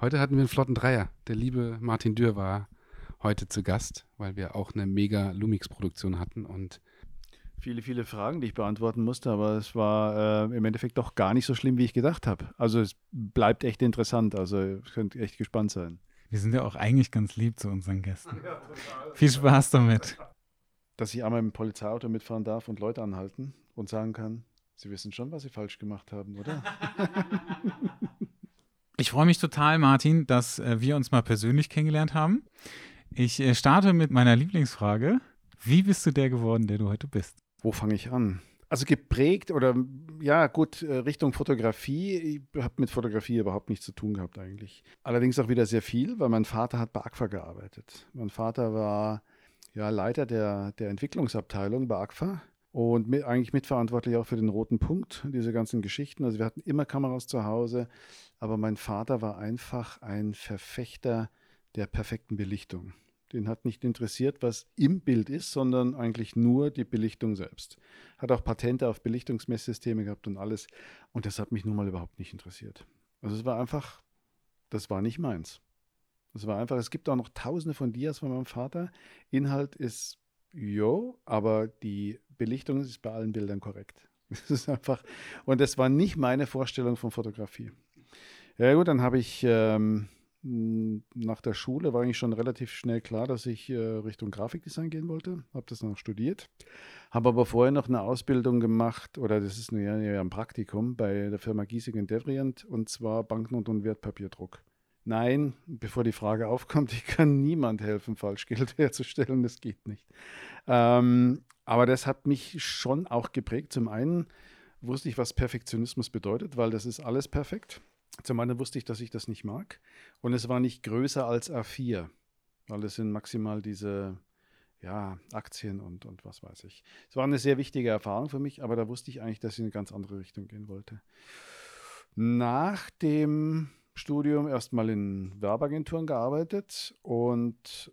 Heute hatten wir einen flotten Dreier. Der liebe Martin Dürr war heute zu Gast, weil wir auch eine mega Lumix-Produktion hatten und viele, viele Fragen, die ich beantworten musste, aber es war äh, im Endeffekt doch gar nicht so schlimm, wie ich gedacht habe. Also es bleibt echt interessant, also ihr könnt echt gespannt sein. Wir sind ja auch eigentlich ganz lieb zu unseren Gästen. Ja, Viel Spaß damit. Dass ich einmal dem Polizeiauto mitfahren darf und Leute anhalten und sagen kann, sie wissen schon, was sie falsch gemacht haben, oder? Ich freue mich total, Martin, dass äh, wir uns mal persönlich kennengelernt haben. Ich äh, starte mit meiner Lieblingsfrage. Wie bist du der geworden, der du heute bist? Wo fange ich an? Also geprägt oder ja, gut, äh, Richtung Fotografie. Ich habe mit Fotografie überhaupt nichts zu tun gehabt eigentlich. Allerdings auch wieder sehr viel, weil mein Vater hat bei AGFA gearbeitet. Mein Vater war ja Leiter der, der Entwicklungsabteilung bei AGFA und mit, eigentlich mitverantwortlich auch für den roten Punkt, diese ganzen Geschichten. Also wir hatten immer Kameras zu Hause, aber mein Vater war einfach ein Verfechter der perfekten Belichtung. Den hat nicht interessiert, was im Bild ist, sondern eigentlich nur die Belichtung selbst. Hat auch Patente auf Belichtungsmesssysteme gehabt und alles. Und das hat mich nun mal überhaupt nicht interessiert. Also es war einfach, das war nicht meins. Das war einfach, es gibt auch noch tausende von Dias von meinem Vater. Inhalt ist, jo, aber die Belichtung ist bei allen Bildern korrekt. Das ist einfach, und das war nicht meine Vorstellung von Fotografie. Ja gut, dann habe ich ähm, hm, nach der Schule war eigentlich schon relativ schnell klar, dass ich äh, Richtung Grafikdesign gehen wollte. Habe das noch studiert. Habe aber vorher noch eine Ausbildung gemacht, oder das ist eine, ja, ein Praktikum bei der Firma Giesing Devrient, und zwar Banknoten und Wertpapierdruck. Nein, bevor die Frage aufkommt, ich kann niemand helfen, Falschgeld herzustellen, das geht nicht. Ähm, aber das hat mich schon auch geprägt. Zum einen wusste ich, was Perfektionismus bedeutet, weil das ist alles perfekt. Zum anderen wusste ich, dass ich das nicht mag. Und es war nicht größer als A4, weil es sind maximal diese ja, Aktien und, und was weiß ich. Es war eine sehr wichtige Erfahrung für mich, aber da wusste ich eigentlich, dass ich in eine ganz andere Richtung gehen wollte. Nach dem Studium erstmal in Werbeagenturen gearbeitet und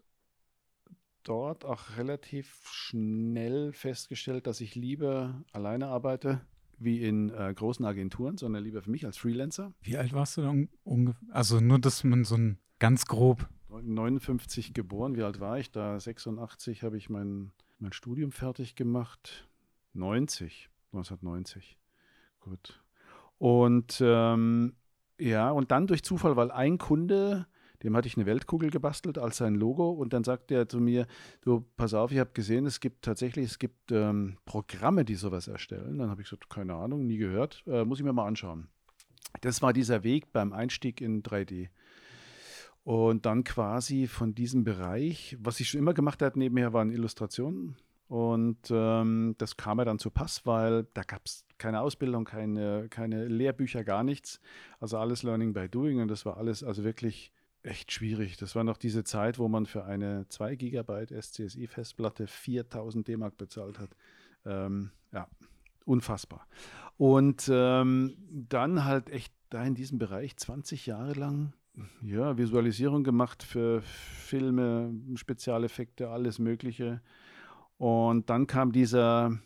dort auch relativ schnell festgestellt, dass ich lieber alleine arbeite wie in äh, großen Agenturen, sondern lieber für mich als Freelancer. Wie alt warst du dann ungefähr? Also nur, dass man so ein ganz grob. 59 geboren, wie alt war ich da? 86 habe ich mein, mein Studium fertig gemacht. 90, 1990. Gut. Und ähm, ja, und dann durch Zufall, weil ein Kunde dem hatte ich eine Weltkugel gebastelt als sein Logo und dann sagte er zu mir, du, pass auf, ich habe gesehen, es gibt tatsächlich, es gibt ähm, Programme, die sowas erstellen. Dann habe ich gesagt, keine Ahnung, nie gehört, äh, muss ich mir mal anschauen. Das war dieser Weg beim Einstieg in 3D. Und dann quasi von diesem Bereich, was ich schon immer gemacht habe, nebenher waren Illustrationen. Und ähm, das kam mir dann zu Pass, weil da gab es keine Ausbildung, keine, keine Lehrbücher, gar nichts. Also alles Learning by Doing. Und das war alles also wirklich echt schwierig. Das war noch diese Zeit, wo man für eine 2 GB SCSI-Festplatte 4000 D-Mark bezahlt hat. Ähm, ja, unfassbar. Und ähm, dann halt echt da in diesem Bereich 20 Jahre lang ja, Visualisierung gemacht für Filme, Spezialeffekte, alles Mögliche. Und dann kam dieser,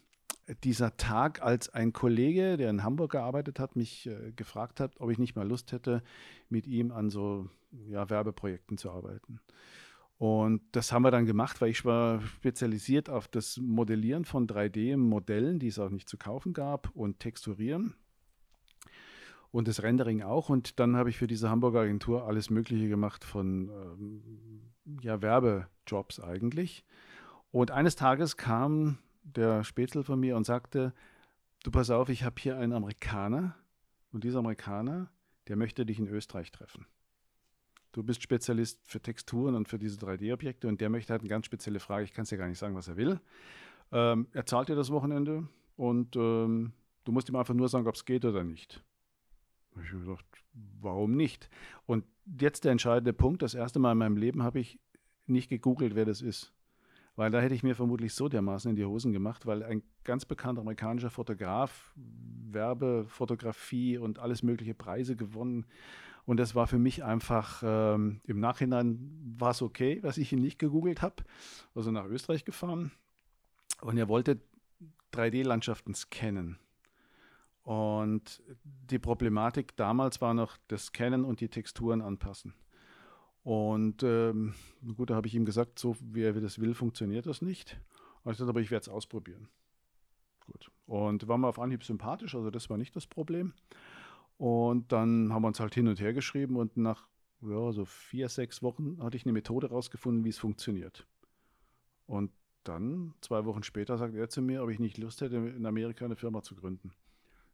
dieser Tag, als ein Kollege, der in Hamburg gearbeitet hat, mich äh, gefragt hat, ob ich nicht mal Lust hätte, mit ihm an so ja, Werbeprojekten zu arbeiten. Und das haben wir dann gemacht, weil ich war spezialisiert auf das Modellieren von 3D-Modellen, die es auch nicht zu kaufen gab, und Texturieren und das Rendering auch. Und dann habe ich für diese Hamburger Agentur alles Mögliche gemacht von ähm, ja, Werbejobs eigentlich. Und eines Tages kam der Spätzle von mir und sagte, du pass auf, ich habe hier einen Amerikaner und dieser Amerikaner, der möchte dich in Österreich treffen du bist Spezialist für Texturen und für diese 3D-Objekte und der möchte halt eine ganz spezielle Frage, ich kann es dir gar nicht sagen, was er will. Ähm, er zahlt dir das Wochenende und ähm, du musst ihm einfach nur sagen, ob es geht oder nicht. Da habe ich gedacht, warum nicht? Und jetzt der entscheidende Punkt, das erste Mal in meinem Leben habe ich nicht gegoogelt, wer das ist. Weil da hätte ich mir vermutlich so dermaßen in die Hosen gemacht, weil ein ganz bekannter amerikanischer Fotograf, Werbefotografie und alles mögliche Preise gewonnen und das war für mich einfach, ähm, im Nachhinein war es okay, dass ich ihn nicht gegoogelt habe. Also nach Österreich gefahren. Und er wollte 3D-Landschaften scannen. Und die Problematik damals war noch das Scannen und die Texturen anpassen. Und ähm, gut, da habe ich ihm gesagt, so wie er das will, funktioniert das nicht. Und ich gesagt, aber ich werde es ausprobieren. Gut. Und war mir auf Anhieb sympathisch, also das war nicht das Problem. Und dann haben wir uns halt hin und her geschrieben und nach ja, so vier, sechs Wochen hatte ich eine Methode rausgefunden, wie es funktioniert. Und dann, zwei Wochen später, sagt er zu mir, ob ich nicht Lust hätte, in Amerika eine Firma zu gründen.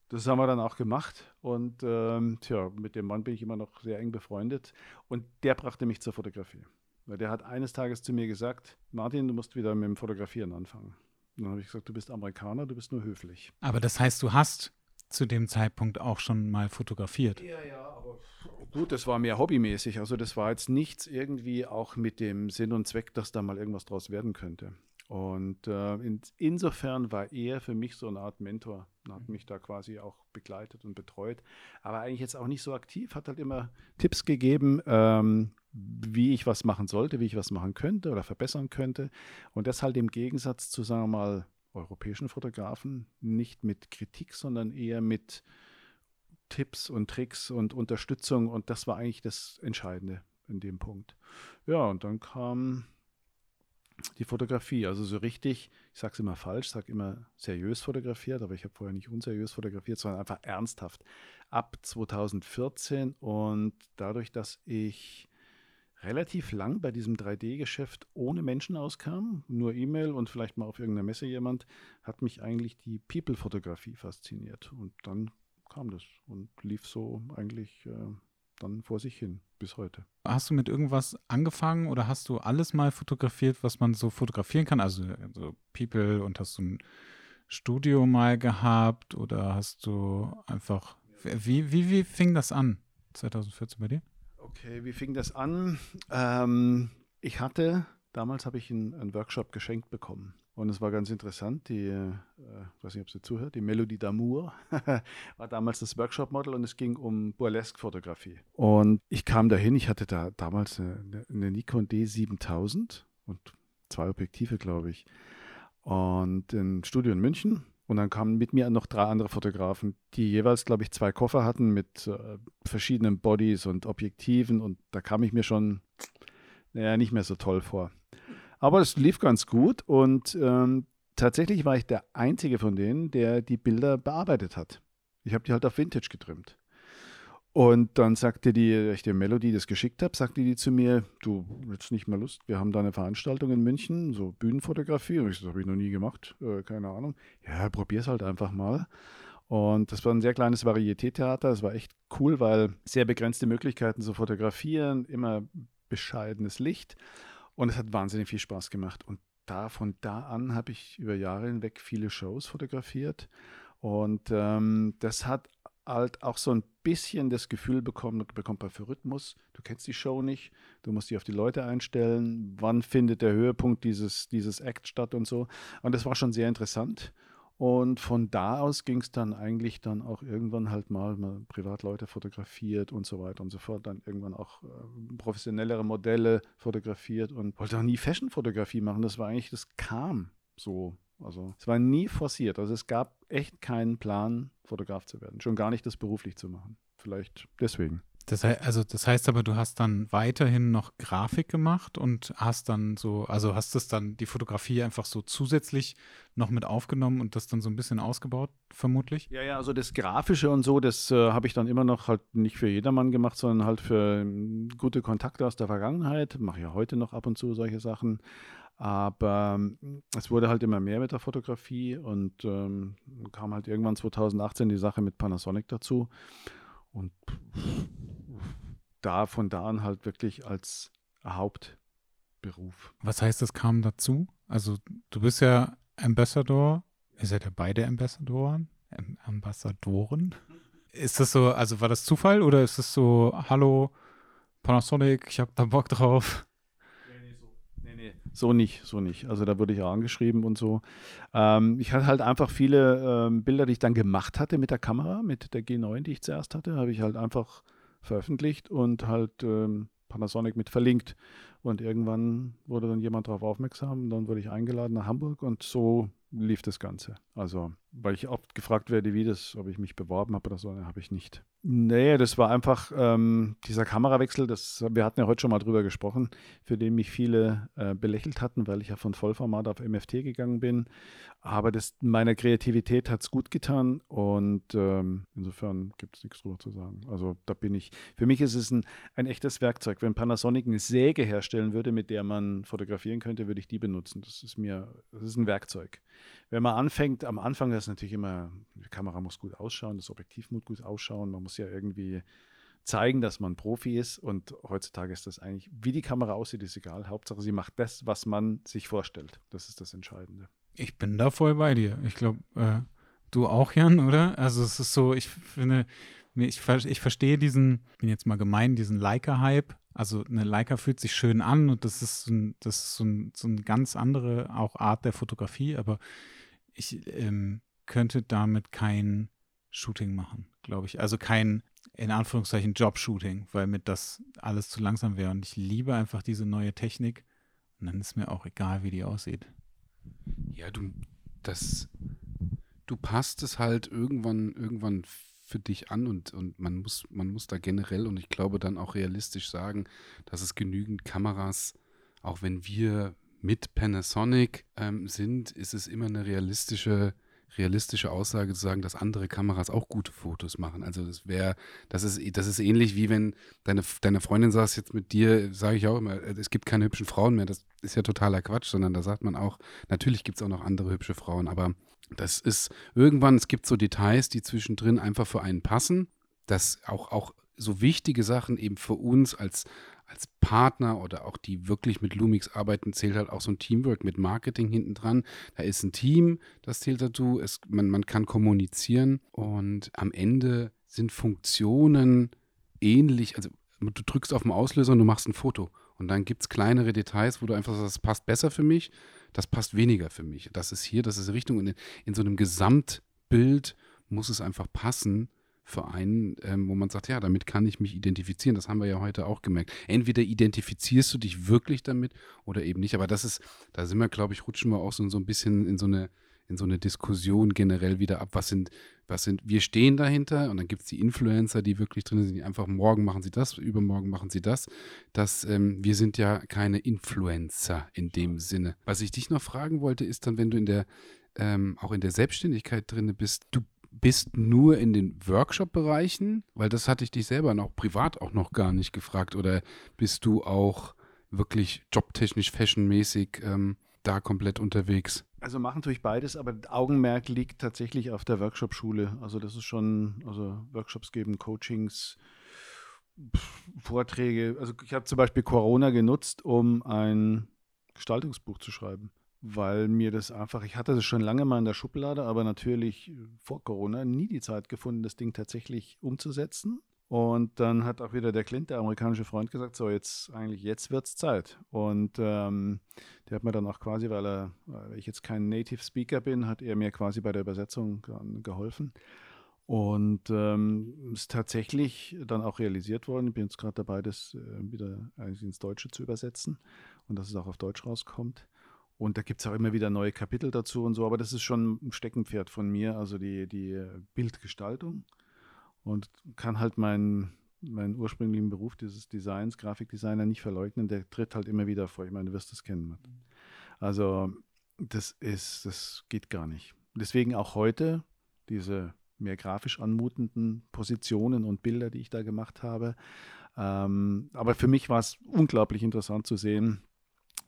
Das haben wir dann auch gemacht und ähm, tja, mit dem Mann bin ich immer noch sehr eng befreundet und der brachte mich zur Fotografie. Weil der hat eines Tages zu mir gesagt, Martin, du musst wieder mit dem Fotografieren anfangen. Und dann habe ich gesagt, du bist Amerikaner, du bist nur höflich. Aber das heißt, du hast zu dem Zeitpunkt auch schon mal fotografiert. Ja, ja, aber gut, das war mehr hobbymäßig. Also das war jetzt nichts irgendwie auch mit dem Sinn und Zweck, dass da mal irgendwas draus werden könnte. Und äh, in, insofern war er für mich so eine Art Mentor hat mich da quasi auch begleitet und betreut. Aber eigentlich jetzt auch nicht so aktiv, hat halt immer Tipps gegeben, ähm, wie ich was machen sollte, wie ich was machen könnte oder verbessern könnte. Und das halt im Gegensatz zu, sagen wir mal, europäischen Fotografen, nicht mit Kritik, sondern eher mit Tipps und Tricks und Unterstützung. Und das war eigentlich das Entscheidende in dem Punkt. Ja, und dann kam die Fotografie. Also so richtig, ich sage es immer falsch, sage immer seriös fotografiert, aber ich habe vorher nicht unseriös fotografiert, sondern einfach ernsthaft. Ab 2014 und dadurch, dass ich relativ lang bei diesem 3D-Geschäft ohne Menschen auskam, nur E-Mail und vielleicht mal auf irgendeiner Messe jemand, hat mich eigentlich die People-Fotografie fasziniert. Und dann kam das und lief so eigentlich äh, dann vor sich hin bis heute. Hast du mit irgendwas angefangen oder hast du alles mal fotografiert, was man so fotografieren kann? Also so People und hast du ein Studio mal gehabt oder hast du einfach, wie, wie, wie fing das an 2014 bei dir? Okay, wie fing das an? Ähm, ich hatte, damals habe ich einen, einen Workshop geschenkt bekommen und es war ganz interessant, die, äh, ich weiß nicht, ob sie zuhört, die Melodie d'Amour war damals das Workshop-Model und es ging um Burlesque-Fotografie. Und ich kam dahin, ich hatte da damals eine, eine Nikon D7000 und zwei Objektive, glaube ich. Und ein Studio in München. Und dann kamen mit mir noch drei andere Fotografen, die jeweils, glaube ich, zwei Koffer hatten mit äh, verschiedenen Bodies und Objektiven. Und da kam ich mir schon, naja, nicht mehr so toll vor. Aber es lief ganz gut und ähm, tatsächlich war ich der Einzige von denen, der die Bilder bearbeitet hat. Ich habe die halt auf Vintage getrimmt. Und dann sagte die, ich der Melody das geschickt habe, sagte die zu mir, du hättest nicht mehr Lust, wir haben da eine Veranstaltung in München, so Bühnenfotografie. Und ich das habe ich noch nie gemacht, äh, keine Ahnung. Ja, probier's halt einfach mal. Und das war ein sehr kleines Varieté-Theater. Es war echt cool, weil sehr begrenzte Möglichkeiten zu fotografieren, immer bescheidenes Licht. Und es hat wahnsinnig viel Spaß gemacht. Und da, von da an habe ich über Jahre hinweg viele Shows fotografiert. Und ähm, das hat halt auch so ein bisschen das Gefühl bekommen, bekommt man für Rhythmus. Du kennst die Show nicht, du musst dich auf die Leute einstellen. Wann findet der Höhepunkt dieses, dieses Act statt und so. Und das war schon sehr interessant. Und von da aus ging es dann eigentlich dann auch irgendwann halt mal, mal Privatleute fotografiert und so weiter und so fort. Dann irgendwann auch äh, professionellere Modelle fotografiert und wollte auch nie Fashion-Fotografie machen. Das war eigentlich, das kam so. Also es war nie forciert. Also es gab echt keinen Plan, Fotograf zu werden. Schon gar nicht das beruflich zu machen. Vielleicht deswegen. Das heißt, also das heißt aber, du hast dann weiterhin noch Grafik gemacht und hast dann so, also hast es dann die Fotografie einfach so zusätzlich noch mit aufgenommen und das dann so ein bisschen ausgebaut, vermutlich? Ja, ja, also das Grafische und so, das äh, habe ich dann immer noch halt nicht für jedermann gemacht, sondern halt für ähm, gute Kontakte aus der Vergangenheit. Mache ja heute noch ab und zu solche Sachen. Aber ähm, es wurde halt immer mehr mit der Fotografie und ähm, kam halt irgendwann 2018 die Sache mit Panasonic dazu. Und da von da an halt wirklich als Hauptberuf. Was heißt, das kam dazu? Also du bist ja Ambassador, ihr seid ja beide Ambassadoren, Ambassadoren. Ist das so, also war das Zufall oder ist es so, hallo Panasonic, ich habe da Bock drauf? Nee, nee, so nicht, so nicht. Also da wurde ich auch angeschrieben und so. Ähm, ich hatte halt einfach viele ähm, Bilder, die ich dann gemacht hatte mit der Kamera, mit der G9, die ich zuerst hatte, habe ich halt einfach veröffentlicht und halt ähm, Panasonic mit verlinkt. Und irgendwann wurde dann jemand darauf aufmerksam, dann wurde ich eingeladen nach Hamburg und so lief das Ganze. Also weil ich oft gefragt werde, wie das, ob ich mich beworben habe oder so, habe ich nicht. Nee, das war einfach ähm, dieser Kamerawechsel, das, wir hatten ja heute schon mal drüber gesprochen, für den mich viele äh, belächelt hatten, weil ich ja von Vollformat auf MFT gegangen bin. Aber das, meiner Kreativität hat es gut getan und ähm, insofern gibt es nichts drüber zu sagen. Also da bin ich, für mich ist es ein, ein echtes Werkzeug. Wenn Panasonic eine Säge herstellen würde, mit der man fotografieren könnte, würde ich die benutzen. Das ist mir, das ist ein Werkzeug. Wenn man anfängt, am Anfang ist natürlich immer, die Kamera muss gut ausschauen, das Objektiv muss gut ausschauen, man muss ja irgendwie zeigen, dass man Profi ist. Und heutzutage ist das eigentlich, wie die Kamera aussieht, ist egal. Hauptsache, sie macht das, was man sich vorstellt. Das ist das Entscheidende. Ich bin da voll bei dir. Ich glaube, äh, du auch, Jan, oder? Also es ist so, ich finde, ich, ich verstehe diesen, bin jetzt mal gemein, diesen Leica-Hype. Also eine Leica fühlt sich schön an und das ist, ein, das ist so, ein, so eine ganz andere auch Art der Fotografie, aber ich ähm, könnte damit kein Shooting machen, glaube ich. Also kein, in Anführungszeichen, Job-Shooting, weil mir das alles zu langsam wäre. Und ich liebe einfach diese neue Technik. Und dann ist mir auch egal, wie die aussieht. Ja, du, das, du passt es halt irgendwann, irgendwann für dich an und, und man muss, man muss da generell und ich glaube dann auch realistisch sagen, dass es genügend Kameras, auch wenn wir mit Panasonic ähm, sind, ist es immer eine realistische, realistische Aussage zu sagen, dass andere Kameras auch gute Fotos machen. Also das wäre, das ist, das ist ähnlich wie wenn deine, deine Freundin saß jetzt mit dir, sage ich auch immer, es gibt keine hübschen Frauen mehr. Das ist ja totaler Quatsch, sondern da sagt man auch, natürlich gibt es auch noch andere hübsche Frauen, aber das ist irgendwann, es gibt so Details, die zwischendrin einfach für einen passen, dass auch, auch so wichtige Sachen eben für uns als, als Partner oder auch die wirklich mit Lumix arbeiten, zählt halt auch so ein Teamwork mit Marketing hinten dran. Da ist ein Team, das zählt dazu. Es, man, man kann kommunizieren und am Ende sind Funktionen ähnlich. Also du drückst auf den Auslöser und du machst ein Foto. Und dann gibt es kleinere Details, wo du einfach sagst, das passt besser für mich, das passt weniger für mich. Das ist hier, das ist Richtung. Und in, in so einem Gesamtbild muss es einfach passen für einen, ähm, wo man sagt, ja, damit kann ich mich identifizieren. Das haben wir ja heute auch gemerkt. Entweder identifizierst du dich wirklich damit oder eben nicht. Aber das ist, da sind wir, glaube ich, rutschen wir auch so, so ein bisschen in so eine in so eine Diskussion generell wieder ab, was sind, was sind, wir stehen dahinter und dann gibt es die Influencer, die wirklich drin sind, die einfach morgen machen sie das, übermorgen machen sie das. Das, ähm, wir sind ja keine Influencer in dem Sinne. Was ich dich noch fragen wollte, ist dann, wenn du in der, ähm, auch in der Selbstständigkeit drin bist, du bist nur in den Workshop-Bereichen? Weil das hatte ich dich selber noch privat auch noch gar nicht gefragt. Oder bist du auch wirklich jobtechnisch, fashionmäßig ähm, da komplett unterwegs? Also machen tue ich beides, aber Augenmerk liegt tatsächlich auf der Workshop-Schule. Also das ist schon, also Workshops geben, Coachings, Vorträge. Also ich habe zum Beispiel Corona genutzt, um ein Gestaltungsbuch zu schreiben weil mir das einfach, ich hatte das schon lange mal in der Schublade, aber natürlich vor Corona nie die Zeit gefunden, das Ding tatsächlich umzusetzen. Und dann hat auch wieder der Clint, der amerikanische Freund, gesagt, so jetzt eigentlich, jetzt wird es Zeit. Und ähm, der hat mir dann auch quasi, weil, er, weil ich jetzt kein Native Speaker bin, hat er mir quasi bei der Übersetzung geholfen. Und ähm, ist tatsächlich dann auch realisiert worden. Ich bin jetzt gerade dabei, das äh, wieder eigentlich ins Deutsche zu übersetzen und dass es auch auf Deutsch rauskommt. Und da gibt es auch immer wieder neue Kapitel dazu und so, aber das ist schon ein Steckenpferd von mir, also die, die Bildgestaltung. Und kann halt meinen, meinen ursprünglichen Beruf dieses Designs, Grafikdesigner, nicht verleugnen. Der tritt halt immer wieder vor. Ich meine, du wirst das kennen. Also, das ist, das geht gar nicht. Deswegen auch heute diese mehr grafisch anmutenden Positionen und Bilder, die ich da gemacht habe. Ähm, aber für mich war es unglaublich interessant zu sehen,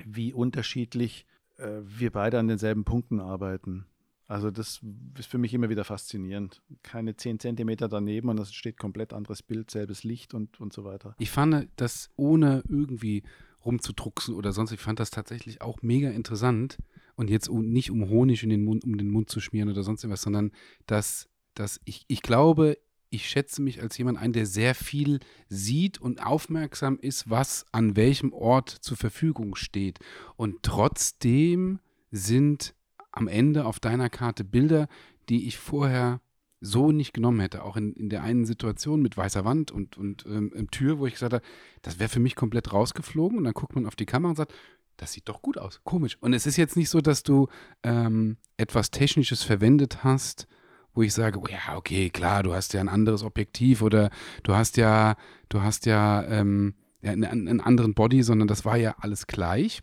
wie unterschiedlich wir beide an denselben Punkten arbeiten. Also das ist für mich immer wieder faszinierend. Keine 10 Zentimeter daneben und es steht komplett anderes Bild, selbes Licht und, und so weiter. Ich fand das ohne irgendwie rumzudrucksen oder sonst, ich fand das tatsächlich auch mega interessant. Und jetzt nicht um Honig in den Mund, um den Mund zu schmieren oder sonst irgendwas, sondern dass, dass ich, ich glaube, ich schätze mich als jemand ein, der sehr viel sieht und aufmerksam ist, was an welchem Ort zur Verfügung steht. Und trotzdem sind am Ende auf deiner Karte Bilder, die ich vorher so nicht genommen hätte. Auch in, in der einen Situation mit weißer Wand und, und ähm, Tür, wo ich gesagt habe, das wäre für mich komplett rausgeflogen. Und dann guckt man auf die Kamera und sagt, das sieht doch gut aus. Komisch. Und es ist jetzt nicht so, dass du ähm, etwas Technisches verwendet hast, wo ich sage, ja, okay, klar, du hast ja ein anderes Objektiv oder du hast ja, du hast ja, ähm, ja einen, einen anderen Body, sondern das war ja alles gleich.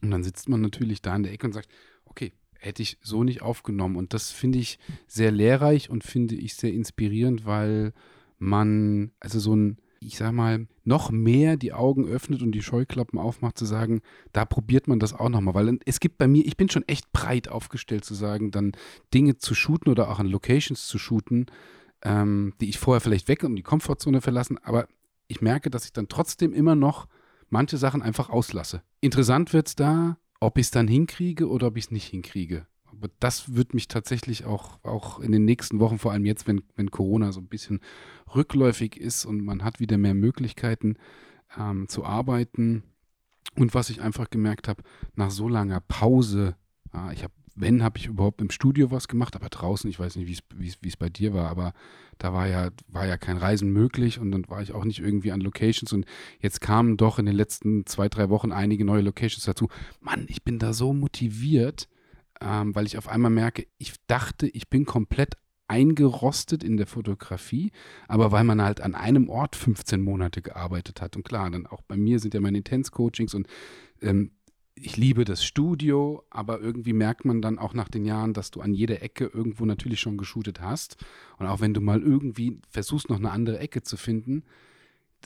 Und dann sitzt man natürlich da in der Ecke und sagt, okay, hätte ich so nicht aufgenommen. Und das finde ich sehr lehrreich und finde ich sehr inspirierend, weil man, also so ein, ich sag mal, noch mehr die Augen öffnet und die Scheuklappen aufmacht, zu sagen, da probiert man das auch nochmal. Weil es gibt bei mir, ich bin schon echt breit aufgestellt, zu sagen, dann Dinge zu shooten oder auch an Locations zu shooten, ähm, die ich vorher vielleicht weg und die Komfortzone verlassen, aber ich merke, dass ich dann trotzdem immer noch manche Sachen einfach auslasse. Interessant wird es da, ob ich es dann hinkriege oder ob ich es nicht hinkriege. Aber das wird mich tatsächlich auch, auch in den nächsten Wochen, vor allem jetzt, wenn, wenn Corona so ein bisschen rückläufig ist und man hat wieder mehr Möglichkeiten ähm, zu arbeiten. Und was ich einfach gemerkt habe, nach so langer Pause, ja, ich habe, wenn, habe ich überhaupt im Studio was gemacht, aber draußen, ich weiß nicht, wie es bei dir war, aber da war ja, war ja kein Reisen möglich und dann war ich auch nicht irgendwie an Locations und jetzt kamen doch in den letzten zwei, drei Wochen einige neue Locations dazu. Mann, ich bin da so motiviert, ähm, weil ich auf einmal merke, ich dachte, ich bin komplett eingerostet in der Fotografie, aber weil man halt an einem Ort 15 Monate gearbeitet hat. Und klar, dann auch bei mir sind ja meine Intense-Coachings und ähm, ich liebe das Studio, aber irgendwie merkt man dann auch nach den Jahren, dass du an jeder Ecke irgendwo natürlich schon geshootet hast. Und auch wenn du mal irgendwie versuchst, noch eine andere Ecke zu finden,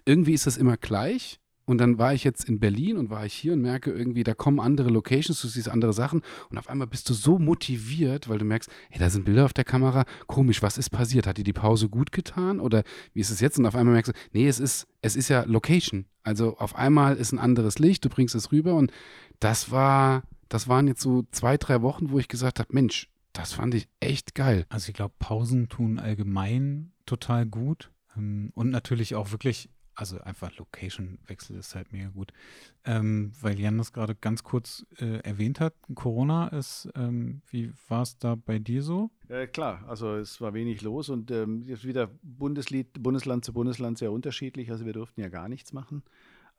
irgendwie ist das immer gleich. Und dann war ich jetzt in Berlin und war ich hier und merke irgendwie, da kommen andere Locations, du siehst andere Sachen und auf einmal bist du so motiviert, weil du merkst, hey, da sind Bilder auf der Kamera, komisch, was ist passiert? Hat dir die Pause gut getan oder wie ist es jetzt? Und auf einmal merkst du, nee, es ist, es ist ja Location. Also auf einmal ist ein anderes Licht, du bringst es rüber und das war, das waren jetzt so zwei, drei Wochen, wo ich gesagt habe, Mensch, das fand ich echt geil. Also ich glaube, Pausen tun allgemein total gut. Ähm, und natürlich auch wirklich also einfach Location-Wechsel ist halt mega gut. Ähm, weil Jan das gerade ganz kurz äh, erwähnt hat, Corona ist, ähm, wie war es da bei dir so? Äh, klar, also es war wenig los und ähm, wieder Bundeslied, Bundesland zu Bundesland sehr unterschiedlich. Also wir durften ja gar nichts machen.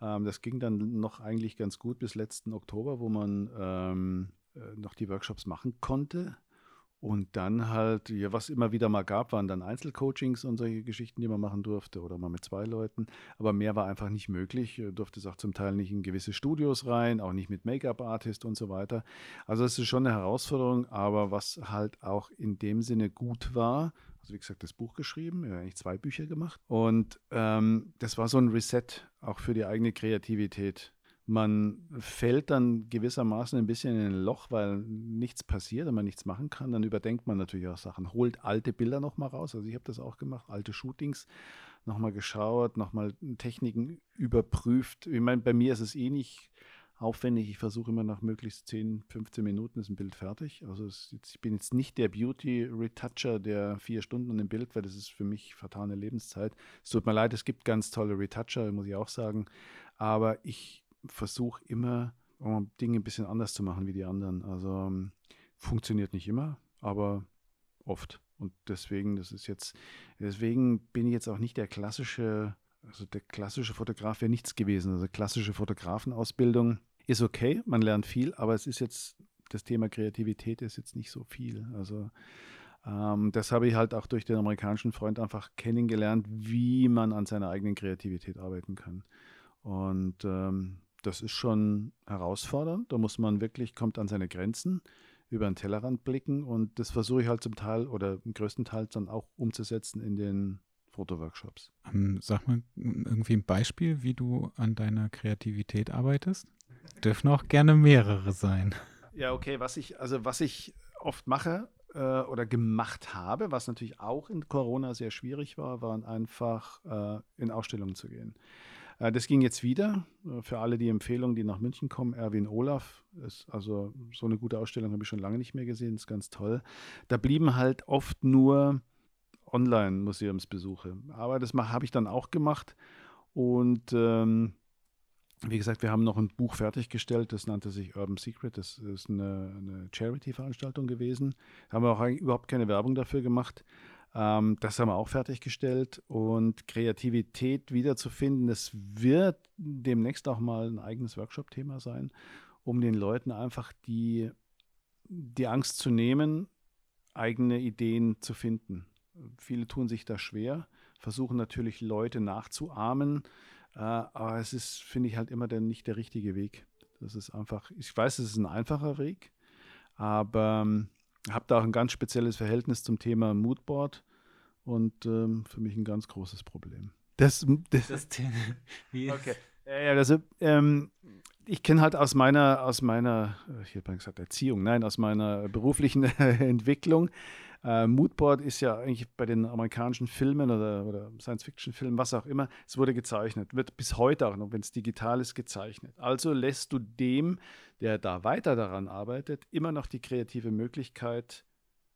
Ähm, das ging dann noch eigentlich ganz gut bis letzten Oktober, wo man ähm, äh, noch die Workshops machen konnte. Und dann halt, ja, was immer wieder mal gab, waren dann Einzelcoachings und solche Geschichten, die man machen durfte oder mal mit zwei Leuten. Aber mehr war einfach nicht möglich. Durfte es auch zum Teil nicht in gewisse Studios rein, auch nicht mit Make-up-Artist und so weiter. Also es ist schon eine Herausforderung, aber was halt auch in dem Sinne gut war, also wie gesagt, das Buch geschrieben, ja, eigentlich zwei Bücher gemacht. Und ähm, das war so ein Reset auch für die eigene Kreativität man fällt dann gewissermaßen ein bisschen in ein Loch, weil nichts passiert und man nichts machen kann. Dann überdenkt man natürlich auch Sachen, holt alte Bilder nochmal raus. Also ich habe das auch gemacht, alte Shootings nochmal geschaut, nochmal Techniken überprüft. Ich meine, bei mir ist es eh nicht aufwendig. Ich versuche immer nach möglichst 10, 15 Minuten ist ein Bild fertig. Also jetzt, ich bin jetzt nicht der Beauty-Retoucher, der vier Stunden an dem Bild, weil das ist für mich vertane Lebenszeit. Es tut mir leid, es gibt ganz tolle Retoucher, muss ich auch sagen. Aber ich versuche immer, Dinge ein bisschen anders zu machen wie die anderen. Also um, funktioniert nicht immer, aber oft. Und deswegen, das ist jetzt, deswegen bin ich jetzt auch nicht der klassische, also der klassische Fotograf wäre nichts gewesen. Also klassische Fotografenausbildung ist okay, man lernt viel, aber es ist jetzt, das Thema Kreativität ist jetzt nicht so viel. Also ähm, das habe ich halt auch durch den amerikanischen Freund einfach kennengelernt, wie man an seiner eigenen Kreativität arbeiten kann. Und ähm, das ist schon herausfordernd. Da muss man wirklich, kommt an seine Grenzen, über den Tellerrand blicken und das versuche ich halt zum Teil oder im größten Teil dann auch umzusetzen in den Fotoworkshops. Ähm, sag mal irgendwie ein Beispiel, wie du an deiner Kreativität arbeitest. Dürfen auch gerne mehrere sein. Ja, okay, was ich, also was ich oft mache äh, oder gemacht habe, was natürlich auch in Corona sehr schwierig war, waren einfach äh, in Ausstellungen zu gehen. Äh, das ging jetzt wieder. Äh, für alle die Empfehlungen, die nach München kommen, Erwin Olaf. Ist also so eine gute Ausstellung habe ich schon lange nicht mehr gesehen. Ist ganz toll. Da blieben halt oft nur Online-Museumsbesuche. Aber das habe ich dann auch gemacht. Und ähm, wie gesagt, wir haben noch ein Buch fertiggestellt, das nannte sich Urban Secret. Das ist eine, eine Charity-Veranstaltung gewesen. Da haben wir auch überhaupt keine Werbung dafür gemacht. Ähm, das haben wir auch fertiggestellt und Kreativität wiederzufinden, das wird demnächst auch mal ein eigenes Workshop-Thema sein. um den Leuten einfach die, die Angst zu nehmen, eigene Ideen zu finden. Viele tun sich da schwer, versuchen natürlich Leute nachzuahmen, äh, aber es ist, finde ich, halt immer der, nicht der richtige Weg. Das ist einfach, ich weiß, es ist ein einfacher Weg, aber ähm, habe da auch ein ganz spezielles Verhältnis zum Thema Moodboard und ähm, für mich ein ganz großes Problem. Das, das, das okay. Ja, also, ähm, ich kenne halt aus meiner, aus meiner, äh, ich hätte gesagt Erziehung, nein, aus meiner beruflichen Entwicklung. Äh, Moodboard ist ja eigentlich bei den amerikanischen Filmen oder, oder Science-Fiction-Filmen, was auch immer, es wurde gezeichnet, wird bis heute auch noch, wenn es digital ist, gezeichnet. Also lässt du dem, der da weiter daran arbeitet, immer noch die kreative Möglichkeit,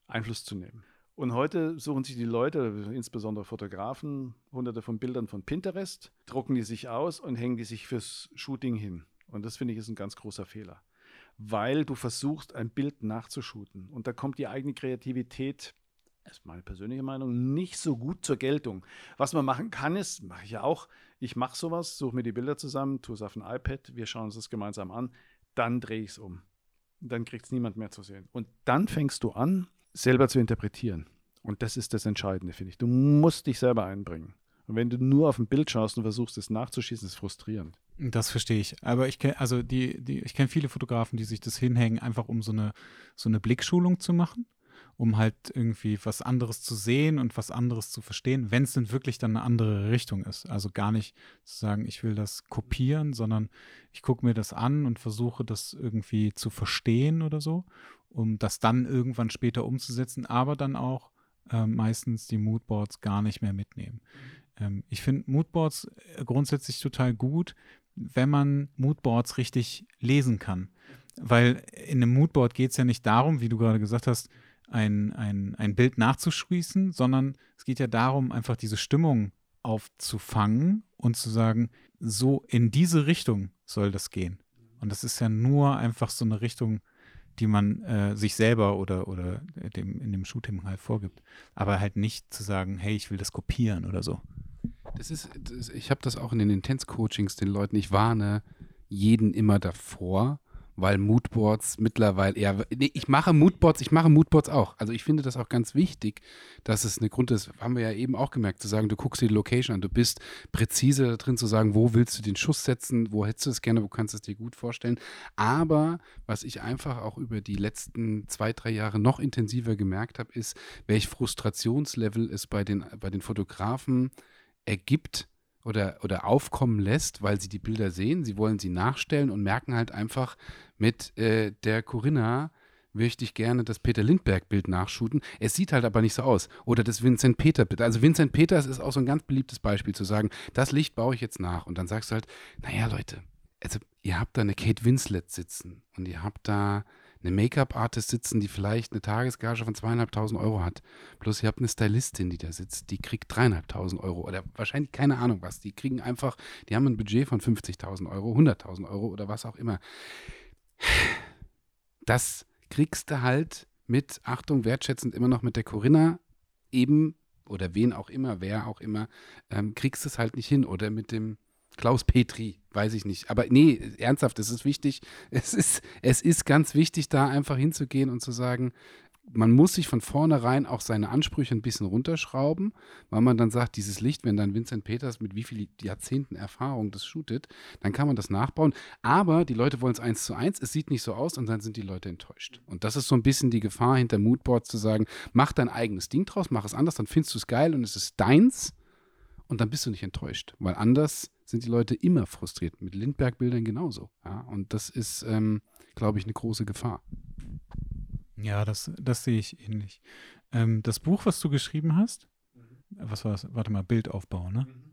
Einfluss zu nehmen. Und heute suchen sich die Leute, insbesondere Fotografen, hunderte von Bildern von Pinterest, drucken die sich aus und hängen die sich fürs Shooting hin. Und das finde ich ist ein ganz großer Fehler, weil du versuchst, ein Bild nachzushooten. Und da kommt die eigene Kreativität, das ist meine persönliche Meinung, nicht so gut zur Geltung. Was man machen kann, ist, mache ich ja auch, ich mache sowas, suche mir die Bilder zusammen, tue es auf ein iPad, wir schauen uns das gemeinsam an, dann drehe ich es um. Dann kriegt es niemand mehr zu sehen. Und dann fängst du an, selber zu interpretieren. Und das ist das Entscheidende, finde ich. Du musst dich selber einbringen. Und wenn du nur auf ein Bild schaust und versuchst, es nachzuschießen, ist es frustrierend. Das verstehe ich. Aber ich kenne, also die, die, ich kenne viele Fotografen, die sich das hinhängen, einfach um so eine, so eine Blickschulung zu machen, um halt irgendwie was anderes zu sehen und was anderes zu verstehen, wenn es denn wirklich dann eine andere Richtung ist. Also gar nicht zu sagen, ich will das kopieren, sondern ich gucke mir das an und versuche das irgendwie zu verstehen oder so um das dann irgendwann später umzusetzen, aber dann auch äh, meistens die Moodboards gar nicht mehr mitnehmen. Ähm, ich finde Moodboards äh, grundsätzlich total gut, wenn man Moodboards richtig lesen kann. Weil in einem Moodboard geht es ja nicht darum, wie du gerade gesagt hast, ein, ein, ein Bild nachzuschließen, sondern es geht ja darum, einfach diese Stimmung aufzufangen und zu sagen, so in diese Richtung soll das gehen. Und das ist ja nur einfach so eine Richtung, die man äh, sich selber oder, oder dem, in dem Shooting halt vorgibt. Aber halt nicht zu sagen, hey, ich will das kopieren oder so. Das ist, das, ich habe das auch in den Intense-Coachings den Leuten, ich warne jeden immer davor, weil Moodboards mittlerweile eher. Nee, ich mache Moodboards, ich mache Moodboards auch. Also ich finde das auch ganz wichtig, dass es eine Grund ist, haben wir ja eben auch gemerkt, zu sagen, du guckst dir die Location an, du bist präzise da drin zu sagen, wo willst du den Schuss setzen, wo hättest du es gerne, wo kannst du es dir gut vorstellen. Aber was ich einfach auch über die letzten zwei, drei Jahre noch intensiver gemerkt habe, ist, welch Frustrationslevel es bei den, bei den Fotografen ergibt, oder, oder aufkommen lässt, weil sie die Bilder sehen, sie wollen sie nachstellen und merken halt einfach, mit äh, der Corinna möchte ich gerne das Peter Lindbergh-Bild nachschuten. Es sieht halt aber nicht so aus. Oder das Vincent Peter-Bild. Also Vincent Peters ist auch so ein ganz beliebtes Beispiel zu sagen, das Licht baue ich jetzt nach. Und dann sagst du halt, naja Leute, also ihr habt da eine Kate Winslet sitzen und ihr habt da eine Make-up-Artist sitzen, die vielleicht eine Tagesgage von zweieinhalbtausend Euro hat. Plus ihr habt eine Stylistin, die da sitzt, die kriegt dreieinhalbtausend Euro oder wahrscheinlich keine Ahnung was. Die kriegen einfach, die haben ein Budget von 50.000 Euro, 100.000 Euro oder was auch immer. Das kriegst du halt mit, Achtung, wertschätzend immer noch mit der Corinna eben oder wen auch immer, wer auch immer, ähm, kriegst es halt nicht hin oder mit dem Klaus Petri, weiß ich nicht. Aber nee, ernsthaft, es ist wichtig. Es ist, es ist ganz wichtig, da einfach hinzugehen und zu sagen, man muss sich von vornherein auch seine Ansprüche ein bisschen runterschrauben, weil man dann sagt, dieses Licht, wenn dann Vincent Peters mit wie vielen Jahrzehnten Erfahrung das shootet, dann kann man das nachbauen. Aber die Leute wollen es eins zu eins, es sieht nicht so aus und dann sind die Leute enttäuscht. Und das ist so ein bisschen die Gefahr hinter Moodboards zu sagen, mach dein eigenes Ding draus, mach es anders, dann findest du es geil und es ist deins und dann bist du nicht enttäuscht, weil anders sind die Leute immer frustriert. Mit Lindbergh-Bildern genauso. Ja? Und das ist, ähm, glaube ich, eine große Gefahr. Ja, das, das sehe ich ähnlich. Ähm, das Buch, was du geschrieben hast, mhm. was war das? Warte mal, Bildaufbau, ne? Mhm.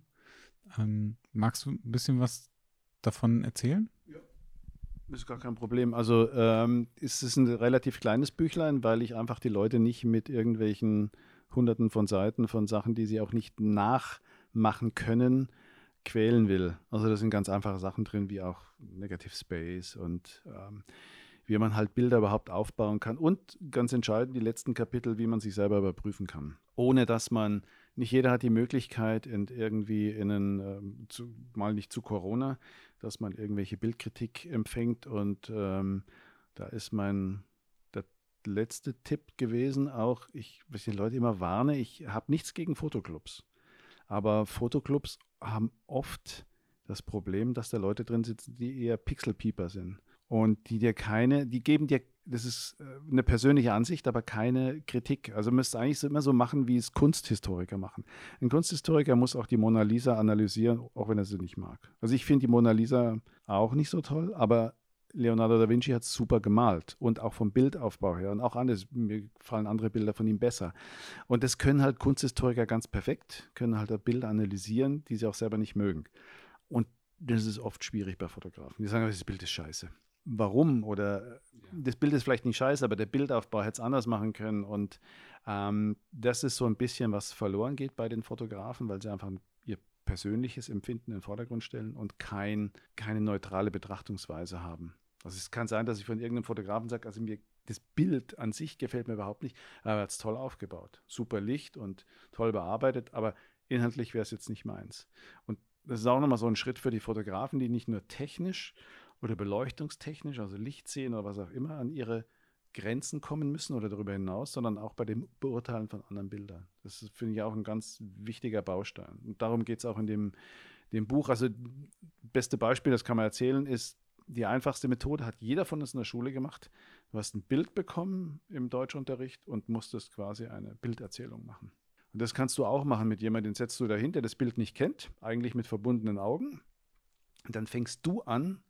Ähm, magst du ein bisschen was davon erzählen? Ja. Ist gar kein Problem. Also ähm, ist es ein relativ kleines Büchlein, weil ich einfach die Leute nicht mit irgendwelchen Hunderten von Seiten von Sachen, die sie auch nicht nachmachen können, quälen will. Also da sind ganz einfache Sachen drin, wie auch Negative Space und ähm, wie man halt Bilder überhaupt aufbauen kann. Und ganz entscheidend, die letzten Kapitel, wie man sich selber überprüfen kann. Ohne dass man, nicht jeder hat die Möglichkeit, in irgendwie in einen, ähm, zu, mal nicht zu Corona, dass man irgendwelche Bildkritik empfängt. Und ähm, da ist mein der letzte Tipp gewesen, auch ich, was ich den Leute immer warne, ich habe nichts gegen Fotoclubs. Aber Fotoclubs haben oft das Problem, dass da Leute drin sitzen, die eher Pixelpieper sind und die dir keine, die geben dir, das ist äh, eine persönliche Ansicht, aber keine Kritik. Also müsst eigentlich immer so machen, wie es Kunsthistoriker machen. Ein Kunsthistoriker muss auch die Mona Lisa analysieren, auch wenn er sie nicht mag. Also ich finde die Mona Lisa auch nicht so toll, aber Leonardo da Vinci hat es super gemalt und auch vom Bildaufbau her und auch anders, mir fallen andere Bilder von ihm besser. Und das können halt Kunsthistoriker ganz perfekt, können halt Bilder analysieren, die sie auch selber nicht mögen. Und das ist oft schwierig bei Fotografen. Die sagen, das Bild ist scheiße. Warum? Oder das Bild ist vielleicht nicht scheiße, aber der Bildaufbau hätte es anders machen können. Und ähm, das ist so ein bisschen, was verloren geht bei den Fotografen, weil sie einfach ihr persönliches Empfinden in den Vordergrund stellen und kein, keine neutrale Betrachtungsweise haben. Also es kann sein, dass ich von irgendeinem Fotografen sage, also mir das Bild an sich gefällt mir überhaupt nicht, aber er hat es toll aufgebaut. Super Licht und toll bearbeitet, aber inhaltlich wäre es jetzt nicht meins. Und das ist auch nochmal so ein Schritt für die Fotografen, die nicht nur technisch oder beleuchtungstechnisch, also Licht sehen oder was auch immer, an ihre Grenzen kommen müssen oder darüber hinaus, sondern auch bei dem Beurteilen von anderen Bildern. Das finde ich auch ein ganz wichtiger Baustein. Und darum geht es auch in dem, dem Buch. Also, beste Beispiel, das kann man erzählen, ist die einfachste Methode, hat jeder von uns in der Schule gemacht. Du hast ein Bild bekommen im Deutschunterricht und musstest quasi eine Bilderzählung machen. Und das kannst du auch machen mit jemandem, den setzt du dahinter, der das Bild nicht kennt, eigentlich mit verbundenen Augen. Und dann fängst du an,